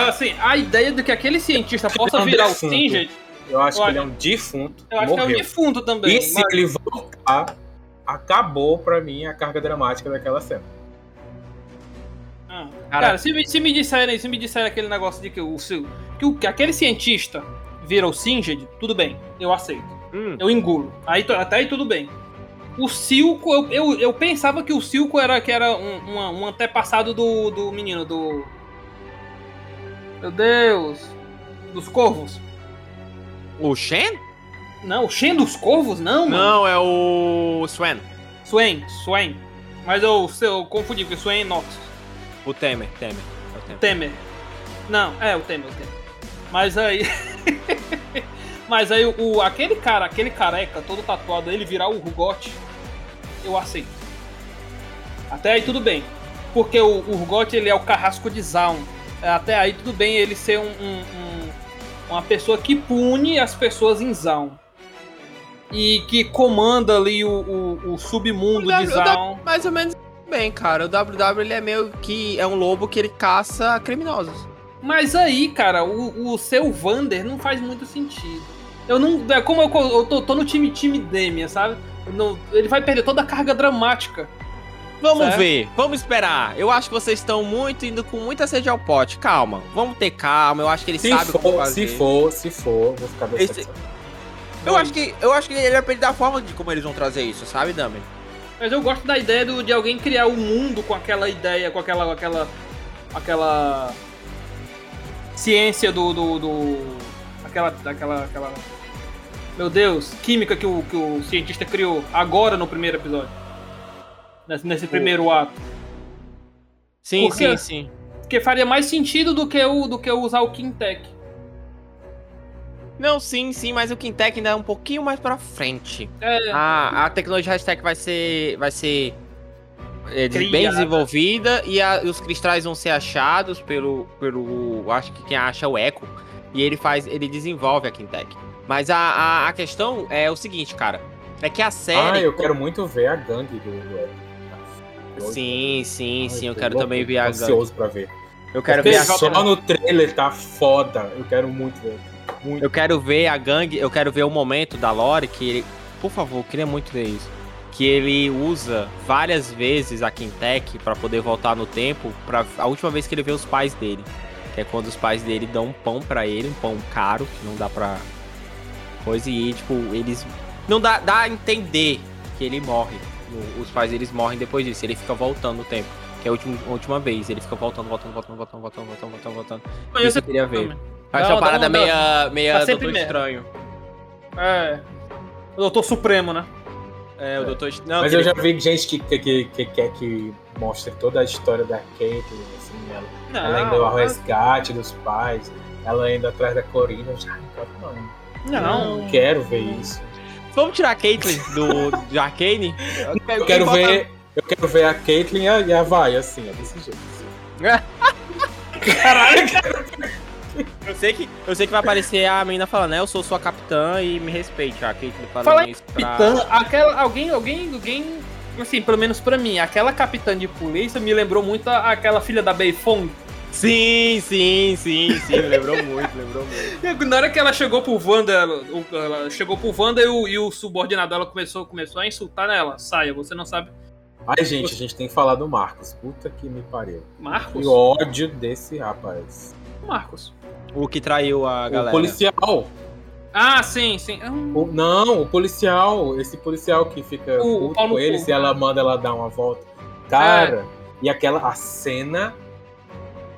C: Assim, a ideia de que aquele cientista possa virar o Singed
B: eu acho eu que ele é um defunto.
C: Eu acho morreu. que é um defunto também.
B: E se mas... ele voltar, acabou pra mim a carga dramática daquela cena.
C: Ah, cara, se, se, me disserem, se me disserem aquele negócio de que o, que, que aquele cientista vira o Singed, tudo bem, eu aceito. Hum. Eu engulo. Aí, até aí tudo bem. O Silco, eu, eu, eu, pensava que o Silco era, que era um, um antepassado do, do menino, do. Meu Deus! Dos corvos.
A: O Shen?
C: Não, o Shen dos corvos, não,
A: mano. Não, é o. Swen.
C: Swen, Swen. Mas eu, eu confundi, porque Swen é Noxus.
A: O Temer, Temer.
C: É o Temer. Temer. Não, é o Temer, o Temer. Mas aí. [LAUGHS] Mas aí o, aquele cara, aquele careca, todo tatuado, ele virar o Rugote, eu aceito. Até aí tudo bem. Porque o, o Rugote, ele é o carrasco de Zaun. Até aí tudo bem ele ser um, um, um, uma pessoa que pune as pessoas em Zaun. E que comanda ali o, o, o submundo o de Zaun.
A: Mais ou menos bem, cara. O WW ele é meio que é um lobo que ele caça criminosos.
C: Mas aí, cara, o, o seu Vander não faz muito sentido. Eu não. É como eu, eu tô, tô, no time time Demian, sabe? Não, ele vai perder toda a carga dramática.
A: Vamos certo? ver, vamos esperar. Eu acho que vocês estão muito indo com muita sede ao pote. Calma, vamos ter calma. Eu acho que ele se sabe
B: for, o que fazer. Se for, se for, vou ficar
A: Esse... Eu acho que eu acho que ele vai perder a forma de como eles vão trazer isso, sabe, Dami?
C: Mas eu gosto da ideia do, de alguém criar o um mundo com aquela ideia, com aquela aquela aquela ciência do, do, do aquela aquela aquela meu Deus, química que o, que o cientista criou agora no primeiro episódio. Nesse, nesse primeiro ato.
A: Sim, Porque, sim, sim.
C: Porque faria mais sentido do que, o, do que usar o Quintec.
A: Não, sim, sim, mas o Quintec ainda é um pouquinho mais pra frente. É. A, a tecnologia hashtag vai ser. Vai ser. É, bem desenvolvida e, a, os cristais vão ser achados pelo. pelo. Acho que quem acha é o Echo. E ele faz. ele desenvolve a Quintec. Mas a, a, a, questão é o seguinte, cara. É que a série. Ah,
B: eu quero muito ver a gangue do.
A: do... Sim, sim, Ai, sim. Eu quero louco, também ver a gangue.
B: ansioso pra ver.
A: Eu quero Porque ver a
B: Só no trailer tá foda. Eu quero muito ver. Muito.
A: Eu quero ver a gangue. Eu quero ver o momento da Lore que ele. Por favor, eu queria muito ver isso. Que ele usa várias vezes a Quintec para poder voltar no tempo. Pra, a última vez que ele vê os pais dele. Que é quando os pais dele dão um pão para ele, um pão caro, que não dá pra coisa e, tipo, eles. Não dá, dá a entender que ele morre. Os pais deles morrem depois disso. Ele fica voltando no tempo. Que é a última, a última vez. Ele fica voltando, voltando, voltando, voltando, voltando, voltando, voltando, voltando. Mas Isso eu queria ver. Acho uma parada meia, meia tá Doutor Estranho.
C: É. O Doutor Supremo, né?
A: É, o Doutor
B: Não, Mas eu já vi gente que, que, que, que quer que mostre toda a história da Kate, assim, ela, não, ela ainda o resgate dos pais, ela ainda atrás da Corina, já não não.
C: Não.
B: não quero ver isso.
A: Vamos tirar a Caitlyn do, do Arcane?
B: Eu quero ver. Eu quero ver a Caitlyn e a, e a Vai, assim, ó, desse jeito. Assim. [LAUGHS]
A: Caralho! Eu sei, que, eu sei que vai aparecer a menina falando, né? Eu sou sua capitã e me respeite. A Caitlyn falando
C: Fala isso pra... capitã, aquela, alguém, alguém, alguém, assim, pelo menos pra mim, aquela capitã de polícia me lembrou muito aquela filha da Beifong
A: Sim, sim, sim, sim, lembrou muito, lembrou muito. [LAUGHS]
C: Na hora que ela chegou pro Wanda, ela chegou pro Wanda e o, e o subordinado dela começou, começou a insultar nela. Saia, você não sabe.
B: Ai, gente, a gente tem que falar do Marcos. Puta que me pariu.
C: Marcos?
B: Que ódio desse rapaz.
C: Marcos.
A: O que traiu a galera.
B: O policial.
C: Ah, sim, sim.
B: O, não, o policial. Esse policial que fica o, puto com ele, se ela manda ela dar uma volta. Cara, é. e aquela a cena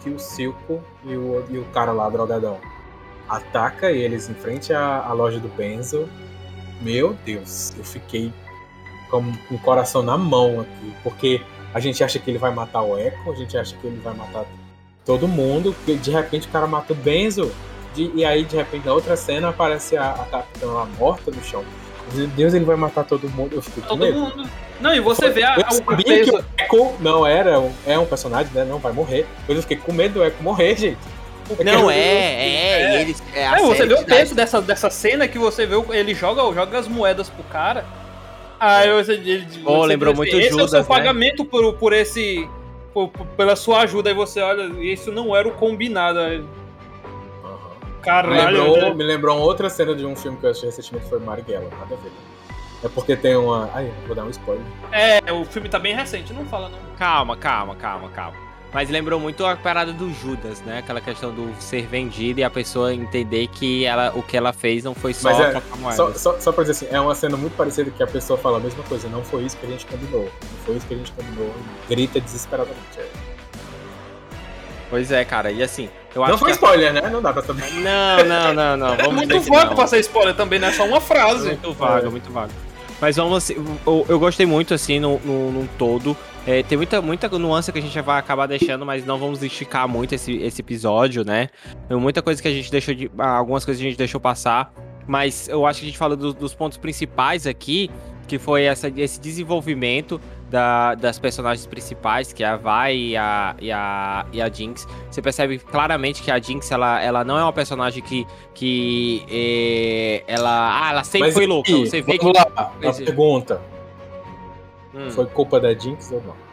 B: que o Silco e o, e o cara lá, drogadão, ataca eles em frente à, à loja do Benzo. Meu Deus, eu fiquei com, com o coração na mão aqui, porque a gente acha que ele vai matar o Echo, a gente acha que ele vai matar todo mundo, que de repente o cara mata o Benzo, de, e aí de repente na outra cena aparece a, a capitã lá morta no chão. Deus, ele vai matar todo mundo. Eu com todo medo. Mundo.
C: Não, e você vê a,
B: eu sabia que o Echo não era um, é um personagem, né? Não vai morrer. Mas eu fiquei com medo do Echo morrer, gente.
A: não, é, é, é, eles,
C: é, é você vê o peso dessa, dessa cena que você vê, ele joga, joga as moedas pro cara. Aí você, ele,
A: oh, você lembrou muito
C: esse
A: Judas, é o
C: seu né? pagamento por, por esse. Por, pela sua ajuda, aí você olha, isso não era o combinado.
B: Caralho. Me lembrou, me lembrou uma outra cena de um filme que eu assisti recentemente, foi Marighella, nada a ver. É porque tem uma. Ai, vou dar um spoiler.
C: É, o filme tá bem recente, não fala não.
A: Calma, calma, calma, calma. Mas lembrou muito a parada do Judas, né? Aquela questão do ser vendido e a pessoa entender que ela, o que ela fez não foi só
B: é, só, só, só pra dizer assim, é uma cena muito parecida que a pessoa fala a mesma coisa, não foi isso que a gente combinou. Não foi isso que a gente combinou. Grita desesperadamente. É.
A: Pois é, cara, e assim.
B: Eu não foi spoiler, né? Não dá pra saber.
A: Não, não, não, não.
C: Vamos é muito vago pra ser spoiler também, não é só uma frase.
A: Muito vago, é. muito vago. Mas vamos assim, eu, eu gostei muito, assim, no, no, no todo. É, tem muita, muita nuance que a gente vai acabar deixando, mas não vamos esticar muito esse, esse episódio, né? Tem muita coisa que a gente deixou de. Algumas coisas que a gente deixou passar. Mas eu acho que a gente fala do, dos pontos principais aqui, que foi essa, esse desenvolvimento da, das personagens principais, que é a Vai e a, e a, e a Jinx. Você percebe claramente que a Jinx, ela, ela não é uma personagem que. que é, ela. Ah, ela sempre Mas, foi louca.
B: Você vê que. Lá, uma pergunta. Hum. Foi culpa da Jinx ou não?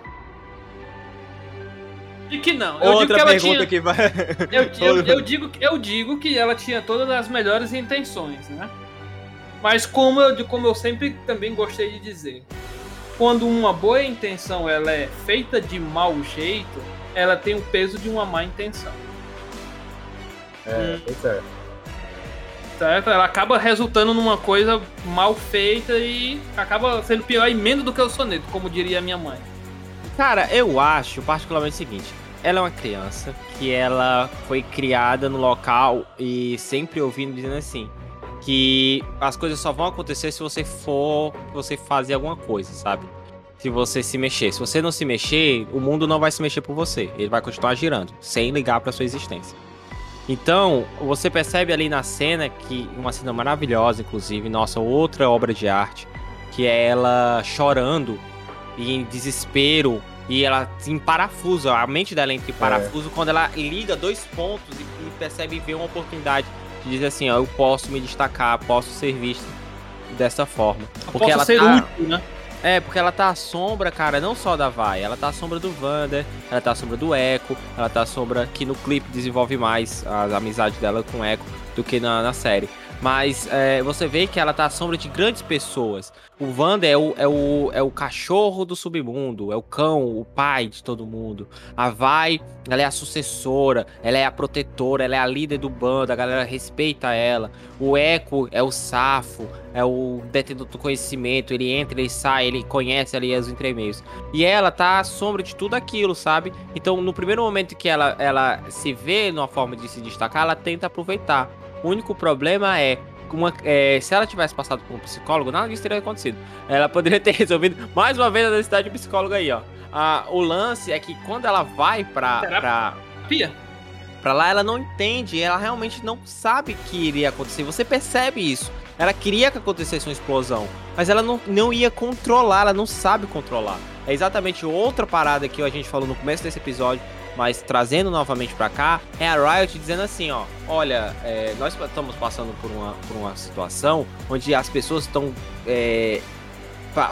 C: De que não. Eu
A: Outra
C: digo
A: que pergunta tinha... que vai.
C: Eu, [LAUGHS] eu, eu, digo, eu digo que ela tinha todas as melhores intenções, né? Mas como eu, como eu sempre também gostei de dizer, quando uma boa intenção ela é feita de mau jeito, ela tem o peso de uma má intenção.
B: É, hum. pois é.
C: Certo? Ela acaba resultando numa coisa mal feita e acaba sendo pior emenda do que o soneto, como diria a minha mãe.
A: Cara, eu acho particularmente o seguinte. Ela é uma criança que ela foi criada no local e sempre ouvindo dizendo assim que as coisas só vão acontecer se você for você fazer alguma coisa, sabe? Se você se mexer. Se você não se mexer, o mundo não vai se mexer por você. Ele vai continuar girando, sem ligar para sua existência. Então, você percebe ali na cena que uma cena maravilhosa, inclusive, nossa outra obra de arte, que é ela chorando e em desespero e ela em parafuso, a mente dela entra em é. parafuso é. quando ela liga dois pontos e, e percebe ver uma oportunidade dizer assim, ó, eu posso me destacar, posso ser vista dessa forma.
C: Porque ela ser tá... útil, né?
A: É, porque ela tá à sombra, cara, não só da Vai, ela tá à sombra do Vander, ela tá à sombra do Echo, ela tá à sombra que no clipe desenvolve mais as amizades dela com o Echo do que na, na série. Mas é, você vê que ela tá à sombra de grandes pessoas. O Wanda é o, é, o, é o cachorro do submundo, é o cão, o pai de todo mundo. A Vai, ela é a sucessora, ela é a protetora, ela é a líder do bando, a galera respeita ela. O Echo é o safo, é o detentor do conhecimento, ele entra, ele sai, ele conhece ali os entremeios. E ela tá à sombra de tudo aquilo, sabe? Então, no primeiro momento que ela, ela se vê numa forma de se destacar, ela tenta aproveitar. O único problema é uma, é, se ela tivesse passado por um psicólogo, nada disso teria acontecido. Ela poderia [LAUGHS] ter resolvido mais uma vez a necessidade de um psicólogo aí, ó. Ah, o lance é que quando ela vai pra. Pra pra lá, ela não entende, ela realmente não sabe que iria acontecer. Você percebe isso. Ela queria que acontecesse uma explosão, mas ela não, não ia controlar, ela não sabe controlar. É exatamente outra parada que a gente falou no começo desse episódio, mas trazendo novamente para cá, é a Riot dizendo assim, ó, olha, é, nós estamos passando por uma, por uma situação onde as pessoas estão é,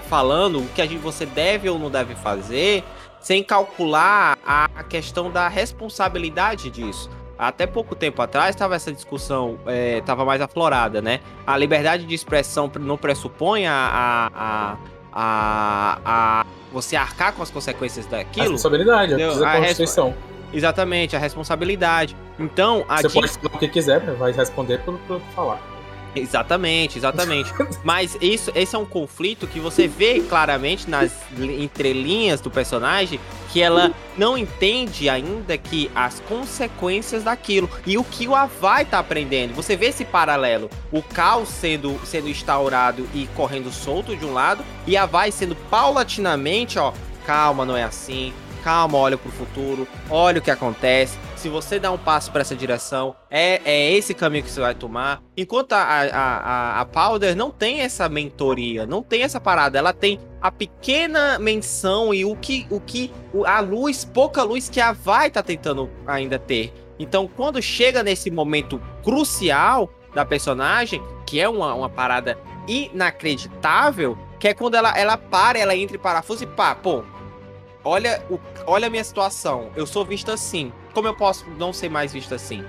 A: falando o que a gente, você deve ou não deve fazer, sem calcular a questão da responsabilidade disso. Até pouco tempo atrás estava essa discussão, estava é, mais aflorada, né? A liberdade de expressão não pressupõe a, a, a, a você arcar com as consequências daquilo. A
B: responsabilidade, a, a Constituição.
A: Exatamente, a responsabilidade. Então,
B: Você pode falar o que quiser, vai responder pelo que falar.
A: Exatamente, exatamente. [LAUGHS] Mas isso, esse é um conflito que você vê claramente nas entrelinhas do personagem que ela não entende ainda que as consequências daquilo e o que o Avai tá aprendendo. Você vê esse paralelo, o caos sendo sendo instaurado e correndo solto de um lado e a Avai sendo paulatinamente, ó, calma, não é assim. Calma, olha pro futuro, olha o que acontece se você dá um passo para essa direção, é, é esse caminho que você vai tomar. Enquanto a, a, a, a Powder não tem essa mentoria, não tem essa parada, ela tem a pequena menção e o que, o que a luz, pouca luz que a vai tá tentando ainda ter. Então, quando chega nesse momento crucial da personagem, que é uma, uma parada inacreditável, que é quando ela, ela para, ela entra em parafuso e pá, pô, olha, o, olha a minha situação, eu sou vista assim como eu posso não ser mais vista assim?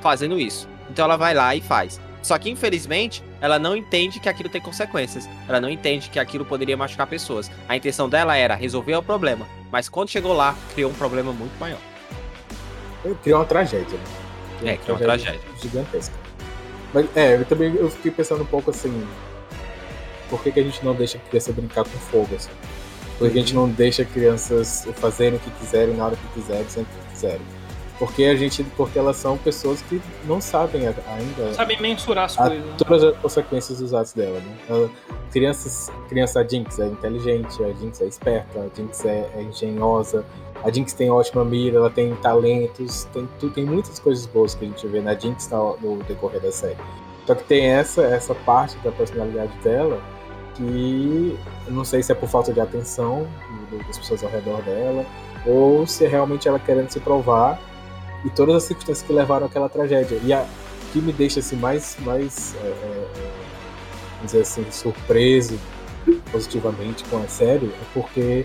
A: Fazendo isso. Então ela vai lá e faz. Só que, infelizmente, ela não entende que aquilo tem consequências. Ela não entende que aquilo poderia machucar pessoas. A intenção dela era resolver o problema. Mas quando chegou lá, criou um problema muito maior.
B: Criou uma tragédia, né?
A: Criou é, criou uma tragédia.
B: Gigantesca. Mas, é, eu também eu fiquei pensando um pouco assim. Por que, que a gente não deixa a criança brincar com fogo, assim? Por que a gente não deixa crianças fazerem o que quiserem na hora que quiserem, sempre Porque a gente, porque elas são pessoas que não sabem ainda. Não
C: sabem mensurar as a, coisas. Né?
B: Todas as consequências dos atos dela, né? crianças, criança a Jinx é inteligente, a Jinx é esperta, a Jinx é, é engenhosa, a Jinx tem ótima mira, ela tem talentos, tem, tem muitas coisas boas que a gente vê na Jinx no, no decorrer da série. Só que tem essa, essa parte da personalidade dela que eu não sei se é por falta de atenção das pessoas ao redor dela, ou se é realmente ela querendo se provar e todas as circunstâncias que levaram àquela tragédia. E a que me deixa assim mais, mais é, é, é dizer assim, surpreso positivamente com a série é porque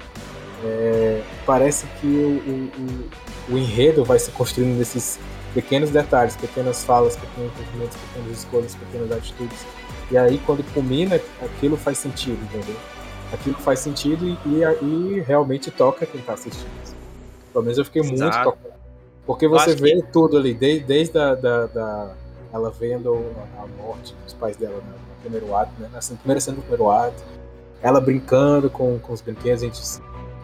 B: é, parece que o, o, o, enredo vai se construindo nesses pequenos detalhes, pequenas falas, pequenos movimentos, pequenas escolhas, pequenas atitudes. E aí, quando culmina, aquilo faz sentido, entendeu? Aquilo faz sentido e, e, e realmente toca quem está assistindo. Pelo menos eu fiquei Exato. muito tocado. Porque você vê que... tudo ali, desde, desde a, da, da, ela vendo a morte dos pais dela no, primeiro ato, né? Na primeira cena do primeiro ato, ela brincando com, com os brinquedos, a gente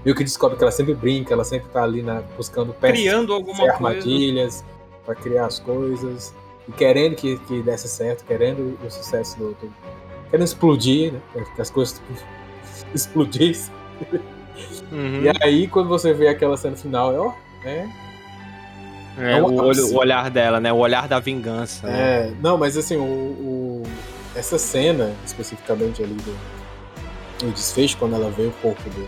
B: meio que descobre que ela sempre brinca, ela sempre tá ali na, buscando
C: peças, Criando alguma
B: armadilhas para criar as coisas e querendo que, que desse certo, querendo o sucesso do, do querendo explodir, né? Que as coisas [LAUGHS] explodissem. Uhum. E aí, quando você vê aquela cena final, é, ó, é
A: é, é o, olho, o, olhar dela, né? O olhar da vingança.
B: Né? É, não, mas assim, o, o, essa cena, especificamente ali do, do desfecho, quando ela vê o corpo do,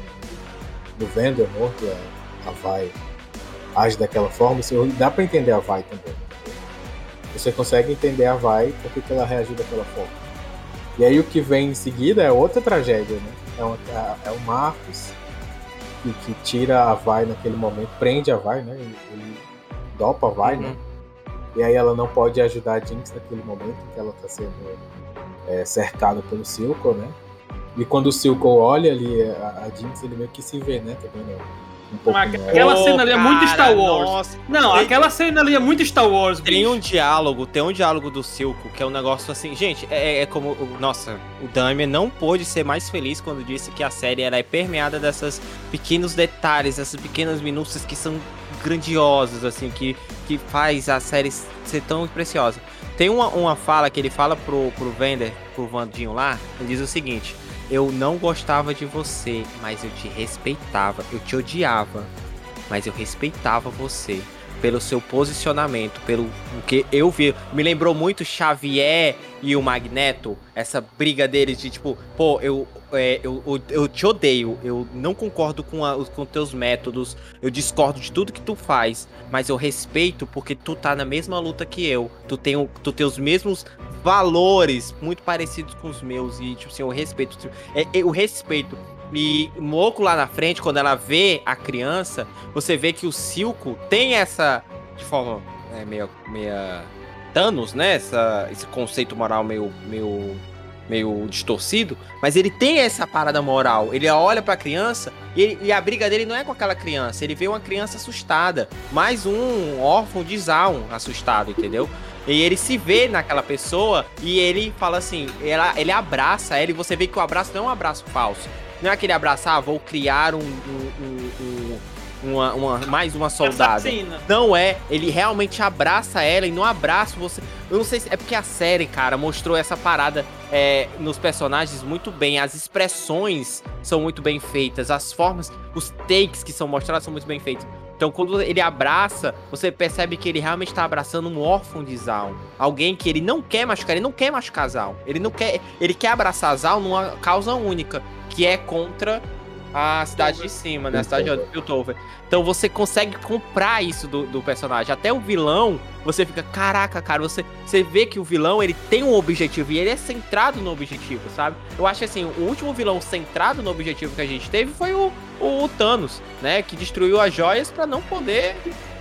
B: do Vander morto, a, a Vai age daquela forma, assim, dá pra entender a Vai também. Você consegue entender a Vai porque que ela reagiu daquela forma. E aí o que vem em seguida é outra tragédia, né? É, uma, é o Marcos que, que, tira a Vai naquele momento, prende a Vai, né? Ele, dopa vai, né? uhum. né? E aí ela não pode ajudar a Jinx naquele momento que ela tá sendo é, cercada pelo Silco, né? E quando o Silco olha ali a, a Jinx, ele meio que se vê, né? Também, né?
C: Um aquela cena ali é muito Star Wars. Nossa. Não, tem, aquela cena ali é muito Star Wars.
A: Tem bicho. um diálogo, tem um diálogo do Silco que é um negócio assim. Gente, é, é como. Nossa, o Damien não pôde ser mais feliz quando disse que a série era é permeada dessas pequenos detalhes, essas pequenas minúcias que são grandiosos, assim, que, que faz a série ser tão preciosa. Tem uma, uma fala que ele fala pro, pro Vender, pro Vandinho lá, ele diz o seguinte: Eu não gostava de você, mas eu te respeitava. Eu te odiava, mas eu respeitava você pelo seu posicionamento, pelo que eu vi. Me lembrou muito Xavier e o Magneto, essa briga deles de tipo, pô, eu, é, eu, eu, eu, te odeio, eu não concordo com, a, com teus métodos, eu discordo de tudo que tu faz, mas eu respeito porque tu tá na mesma luta que eu, tu tem, tu tem os mesmos valores muito parecidos com os meus e, tipo assim, eu respeito. É, o respeito e Moco lá na frente, quando ela vê a criança, você vê que o Silco tem essa. De forma é, meio. meia. Thanos, né? Essa, esse conceito moral meio, meio, meio distorcido. Mas ele tem essa parada moral. Ele olha pra criança e, ele, e, a briga dele não é com aquela criança. Ele vê uma criança assustada. Mais um órfão de Zaun assustado, entendeu? E ele se vê naquela pessoa e ele fala assim, ela, ele abraça ela e você vê que o abraço não é um abraço falso. Não é aquele abraçar, ah, vou criar um, um, um, uma, uma, mais uma soldada. Assassina. Não é, ele realmente abraça ela e no abraço você. Eu não sei se. É porque a série, cara, mostrou essa parada é, nos personagens muito bem. As expressões são muito bem feitas, as formas, os takes que são mostrados são muito bem feitos. Então, quando ele abraça, você percebe que ele realmente está abraçando um órfão de Zaun. Alguém que ele não quer machucar, ele não quer machucar Zaun. Ele não quer. Ele quer abraçar Zaun numa causa única, que é contra a cidade de cima, né? A cidade de Piltover. Então você consegue comprar isso do, do, personagem. Até o vilão, você fica, caraca, cara, você, você vê que o vilão ele tem um objetivo e ele é centrado no objetivo, sabe? Eu acho assim, o último vilão centrado no objetivo que a gente teve foi o, o, Thanos, né? Que destruiu as joias para não poder.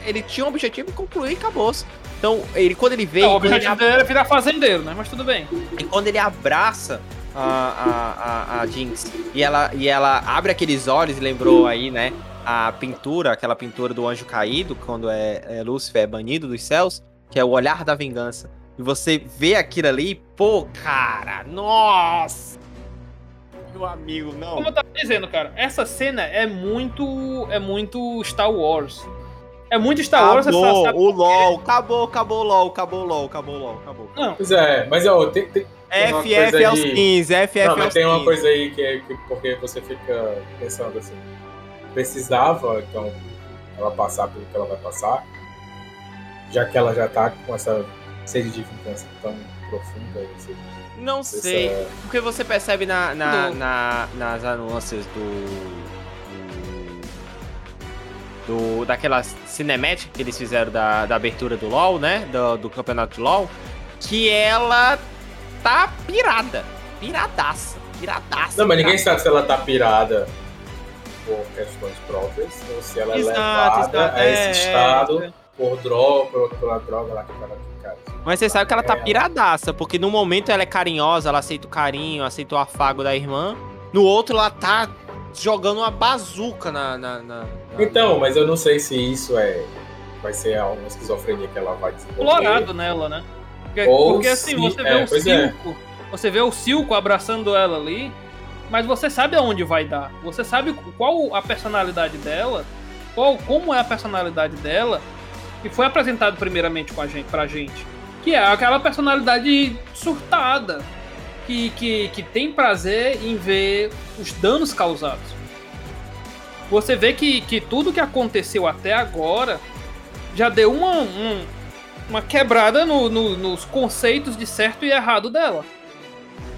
A: Ele tinha um objetivo e concluir e acabou. Então, ele quando ele.
C: Não, o objetivo dele era virar fazendeiro, né? Mas tudo bem.
A: E quando ele abraça a, a, a, Jinx e ela, e ela abre aqueles olhos, lembrou aí, né? A pintura, aquela pintura do anjo caído, quando é, é Lúcifer é banido dos céus, que é o olhar da vingança. E você vê aquilo ali, pô, cara, nossa! Meu amigo, não.
C: Como eu tava dizendo, cara, essa cena é muito. É muito Star Wars. É muito Star Wars
A: acabou, essa cena. O LOL, acabou, acabou o LOL, acabou o LOL, acabou o LOL, acabou.
B: Não. Pois é, mas ó, tem. tem...
A: FF aos 15, FF
B: Não, mas tem uma coisa aí que é que, porque você fica pensando assim, precisava, então, ela passar pelo que ela vai passar, já que ela já tá com essa sede de vingança tão profunda. Assim,
A: não sei, essa... porque você percebe na, na, na, nas anúncios do, do daquela cinemática que eles fizeram da, da abertura do LoL, né, do, do campeonato de LoL, que ela tá pirada, piradaça, piradaça.
B: Não, mas ninguém sabe se ela tá pirada por questões próprias ou se ela é exato, é levada exato. a esse é, estado é. por droga, por, pela droga lá que ela
A: mas você sabe que ela tá piradaça, porque no momento ela é carinhosa, ela aceita o carinho, aceita o afago da irmã. No outro, ela tá jogando uma bazuca na, na, na...
B: Então, mas eu não sei se isso é. Vai ser uma esquizofrenia que ela vai desenvolver.
C: Explorado nela, né? Porque, porque assim, se... você vê é, o Silco. É. Você vê o Silco abraçando ela ali, mas você sabe aonde vai dar. Você sabe qual a personalidade dela, qual, como é a personalidade dela, que foi apresentado primeiramente com a gente, pra gente. Que é aquela personalidade surtada. Que, que, que tem prazer em ver os danos causados. Você vê que, que tudo que aconteceu até agora já deu uma, uma, uma quebrada no, no, nos conceitos de certo e errado dela.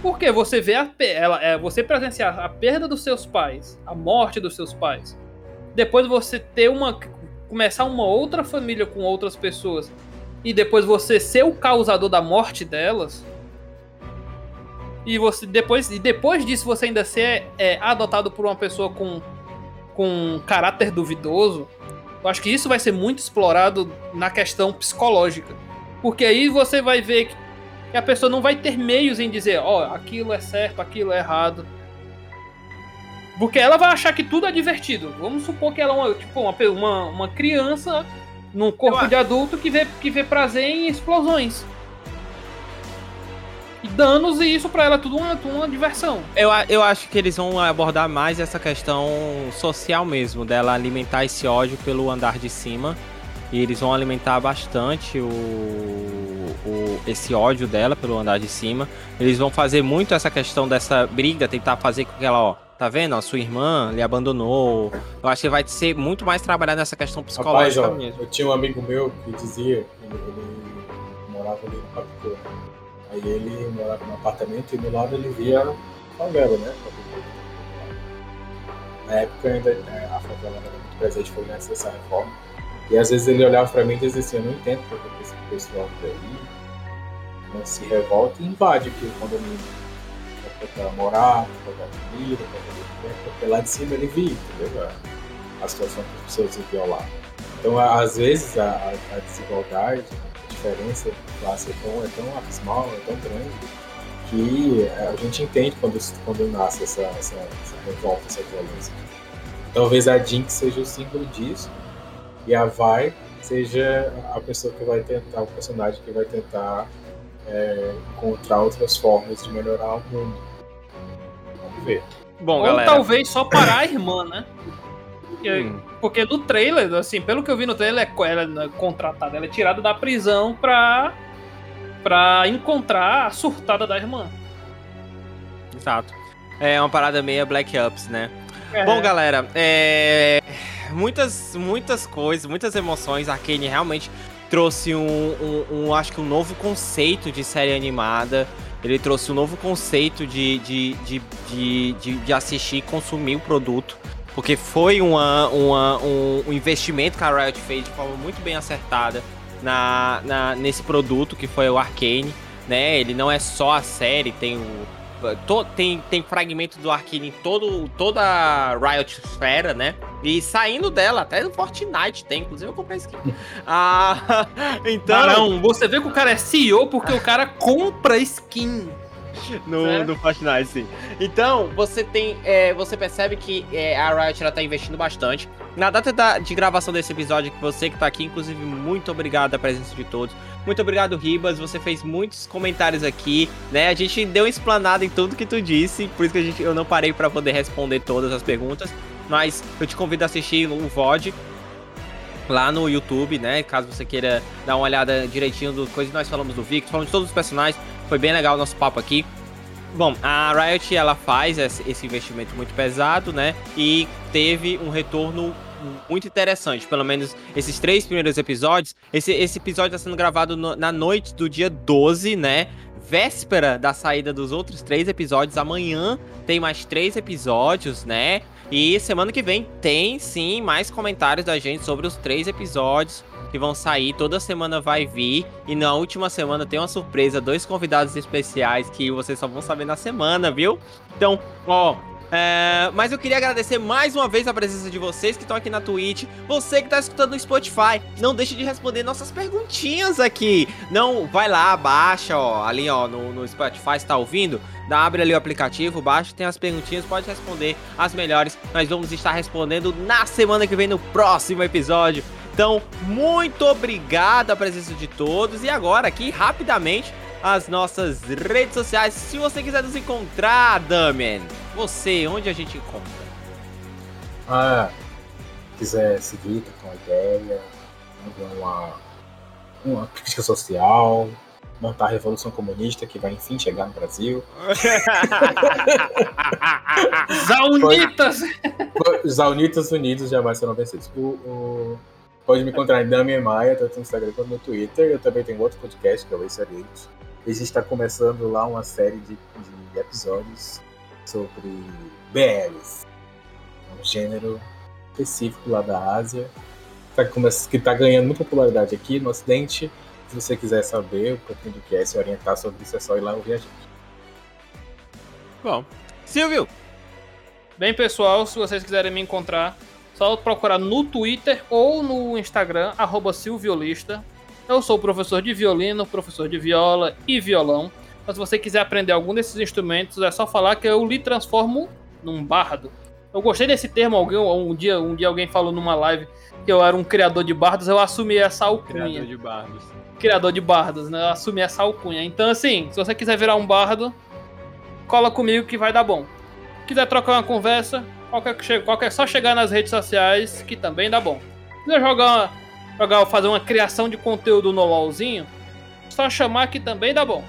C: Porque você vê a, ela, é, você presenciar a perda dos seus pais, a morte dos seus pais, depois você ter uma começar uma outra família com outras pessoas e depois você ser o causador da morte delas. E você depois e depois disso você ainda ser é, adotado por uma pessoa com com caráter duvidoso. Eu acho que isso vai ser muito explorado na questão psicológica. Porque aí você vai ver que a pessoa não vai ter meios em dizer, ó, oh, aquilo é certo, aquilo é errado. Porque ela vai achar que tudo é divertido. Vamos supor que ela é uma, tipo, uma, uma, uma criança num corpo de adulto que vê, que vê prazer em explosões. E danos, e isso pra ela é tudo uma, uma diversão.
A: Eu, eu acho que eles vão abordar mais essa questão social mesmo, dela alimentar esse ódio pelo andar de cima. E eles vão alimentar bastante o, o, esse ódio dela pelo andar de cima. Eles vão fazer muito essa questão dessa briga, tentar fazer com que ela, ó, Tá vendo? A sua irmã lhe abandonou. Eu acho que vai ser muito mais trabalhar nessa questão psicológica Rapaz, ó, mesmo.
B: Eu tinha um amigo meu que dizia, ele, ele morava ali no Capitão. Aí ele morava no apartamento e do lado ele via a favela, né? Na época ainda é, a favela era muito presente, foi nessa reforma. E às vezes ele olhava pra mim e dizia assim, eu não entendo porque esse pessoal por aí não né, se revolta e invade aqui o condomínio para morar, para dar comida, para poder porque lá de cima ele via, entendeu? A, situação que as pessoas viviam lá. Então, às vezes, a, a desigualdade, diferença de classe é tão, é tão abismal, é tão grande, que a gente entende quando, quando nasce essa, essa, essa revolta, essa violência. Talvez a Jinx seja o símbolo disso, e a Vai seja a pessoa que vai tentar, o personagem que vai tentar é, encontrar outras formas de melhorar o mundo
C: ver. Bom, Ou galera. talvez só parar a irmã, né? Porque, hum. Porque no trailer, assim, pelo que eu vi no trailer, ela é contratada, ela é tirada da prisão pra, pra encontrar a surtada da irmã.
A: Exato. É uma parada meio Black Ups, né? É. Bom, galera, é... muitas, muitas coisas, muitas emoções. A Kane realmente trouxe um, um, um, acho que um novo conceito de série animada. Ele trouxe um novo conceito de, de, de, de, de, de assistir e consumir o produto. Porque foi uma, uma, um, um investimento que a Riot fez de forma muito bem acertada na, na, nesse produto que foi o Arcane. Né? Ele não é só a série, tem o, to, tem, tem fragmento do Arkane em todo, toda a Riot Esfera, né? E saindo dela, até no Fortnite tem, inclusive eu comprei skin. [LAUGHS]
C: ah, [LAUGHS] então. Não, você vê que o cara é CEO porque o cara compra skin. [LAUGHS]
A: No, no Fortnite, sim. Então, você tem. É, você percebe que é, a Riot ela tá investindo bastante. Na data da, de gravação desse episódio, que você que tá aqui, inclusive, muito obrigado a presença de todos. Muito obrigado, Ribas. Você fez muitos comentários aqui, né? A gente deu uma explanada em tudo que tu disse, por isso que a gente, eu não parei para poder responder todas as perguntas. Mas eu te convido a assistir o VOD lá no YouTube, né? Caso você queira dar uma olhada direitinho do coisas que nós falamos do Victor, falamos de todos os personagens. Foi bem legal o nosso papo aqui. Bom, a Riot ela faz esse investimento muito pesado, né? E teve um retorno muito interessante. Pelo menos esses três primeiros episódios. Esse, esse episódio está sendo gravado no, na noite do dia 12, né? Véspera da saída dos outros três episódios. Amanhã tem mais três episódios, né? E semana que vem tem sim mais comentários da gente sobre os três episódios que vão sair. Toda semana vai vir. E na última semana tem uma surpresa: dois convidados especiais que vocês só vão saber na semana, viu? Então, ó, é, mas eu queria agradecer mais uma vez a presença de vocês que estão aqui na Twitch. Você que está escutando no Spotify, não deixe de responder nossas perguntinhas aqui. Não, vai lá, baixa, ó, ali, ó, no, no Spotify, está ouvindo? Dá, abre ali o aplicativo, baixa, tem as perguntinhas, pode responder as melhores. Nós vamos estar respondendo na semana que vem, no próximo episódio. Então, muito obrigado a presença de todos. E agora, aqui, rapidamente, as nossas redes sociais. Se você quiser nos encontrar, Damian. Você, onde a gente encontra?
B: Ah, quiser seguir, com uma ideia, uma, uma crítica social, montar a Revolução Comunista que vai enfim chegar no Brasil. [LAUGHS]
C: Zaunitas!
B: Zaunitas unidos jamais serão vencidos. O, o, pode me encontrar em Damian Maia, tanto no Instagram quanto no Twitter. Eu também tenho outro podcast que é o Excelente. A gente está começando lá uma série de, de episódios sobre BLs, um gênero específico lá da Ásia, tá que está ganhando muita popularidade aqui no Ocidente. Se você quiser saber um pouquinho do que é, se orientar sobre isso, é só ir lá ouvir a gente.
A: Bom, Silvio!
C: Bem, pessoal, se vocês quiserem me encontrar, só procurar no Twitter ou no Instagram, Silviolista. Eu sou professor de violino, professor de viola e violão. Mas se você quiser aprender algum desses instrumentos, é só falar que eu lhe transformo num bardo. Eu gostei desse termo, alguém, um dia, um dia alguém falou numa live que eu era um criador de bardos, eu assumi essa alcunha.
A: Criador de bardos.
C: Criador de bardos, né? Eu assumi essa alcunha. Então, assim, se você quiser virar um bardo, cola comigo que vai dar bom. Quiser trocar uma conversa, qualquer, qualquer só chegar nas redes sociais que também dá bom. Quiser jogar, jogar fazer uma criação de conteúdo no LOLzinho, só chamar que também dá bom.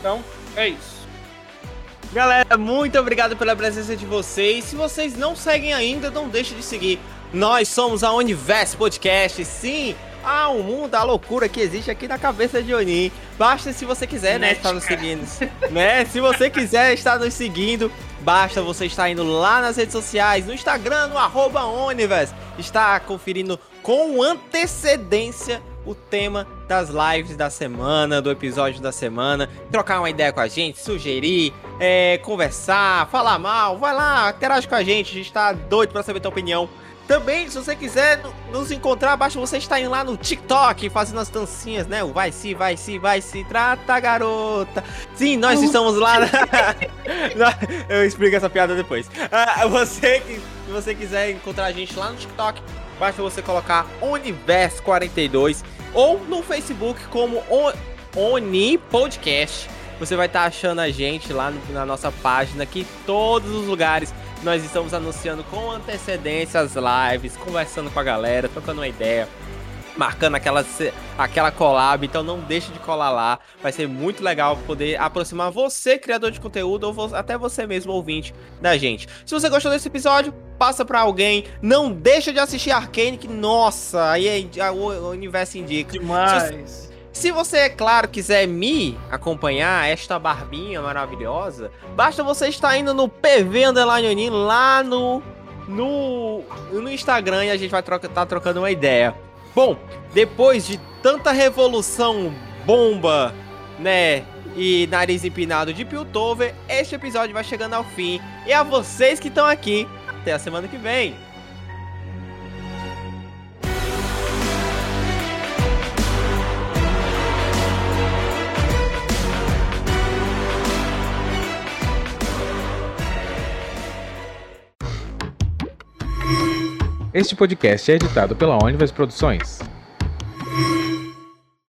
C: Então, é isso.
A: Galera, muito obrigado pela presença de vocês. Se vocês não seguem ainda, não deixe de seguir. Nós somos a Universo Podcast. Sim, há um mundo, a loucura que existe aqui na cabeça de Oni. Basta se você quiser, né, estar nos seguindo. né? Se você quiser estar nos seguindo, basta você estar indo lá nas redes sociais, no Instagram, no arroba Universe. Está conferindo com antecedência o tema das lives da semana, do episódio da semana, trocar uma ideia com a gente, sugerir, é, conversar, falar mal, vai lá, interage com a gente, a gente tá doido pra saber tua opinião. Também, se você quiser nos encontrar, basta você estar indo lá no TikTok fazendo as dancinhas, né? O vai se, vai se, vai se, trata garota. Sim, nós uh. estamos lá. [LAUGHS] Eu explico essa piada depois. Ah, você que se você quiser encontrar a gente lá no TikTok, basta você colocar Universo42 ou no Facebook como Oni Podcast. Você vai estar tá achando a gente lá no, na nossa página, que todos os lugares nós estamos anunciando com antecedência as lives, conversando com a galera, trocando uma ideia marcando aquela, aquela collab, então não deixe de colar lá. Vai ser muito legal poder aproximar você, criador de conteúdo, ou até você mesmo, ouvinte da gente. Se você gostou desse episódio, passa para alguém. Não deixa de assistir Arcane, que nossa, aí é, o universo indica.
C: Demais.
A: Se, você, é claro, quiser me acompanhar, esta barbinha maravilhosa, basta você estar indo no PV Underline lá no, no, no Instagram e a gente vai troca, tá trocando uma ideia. Bom, depois de tanta revolução bomba, né, e nariz empinado de Piltover, este episódio vai chegando ao fim. E a vocês que estão aqui, até a semana que vem.
B: Este podcast é editado pela Onivers Produções.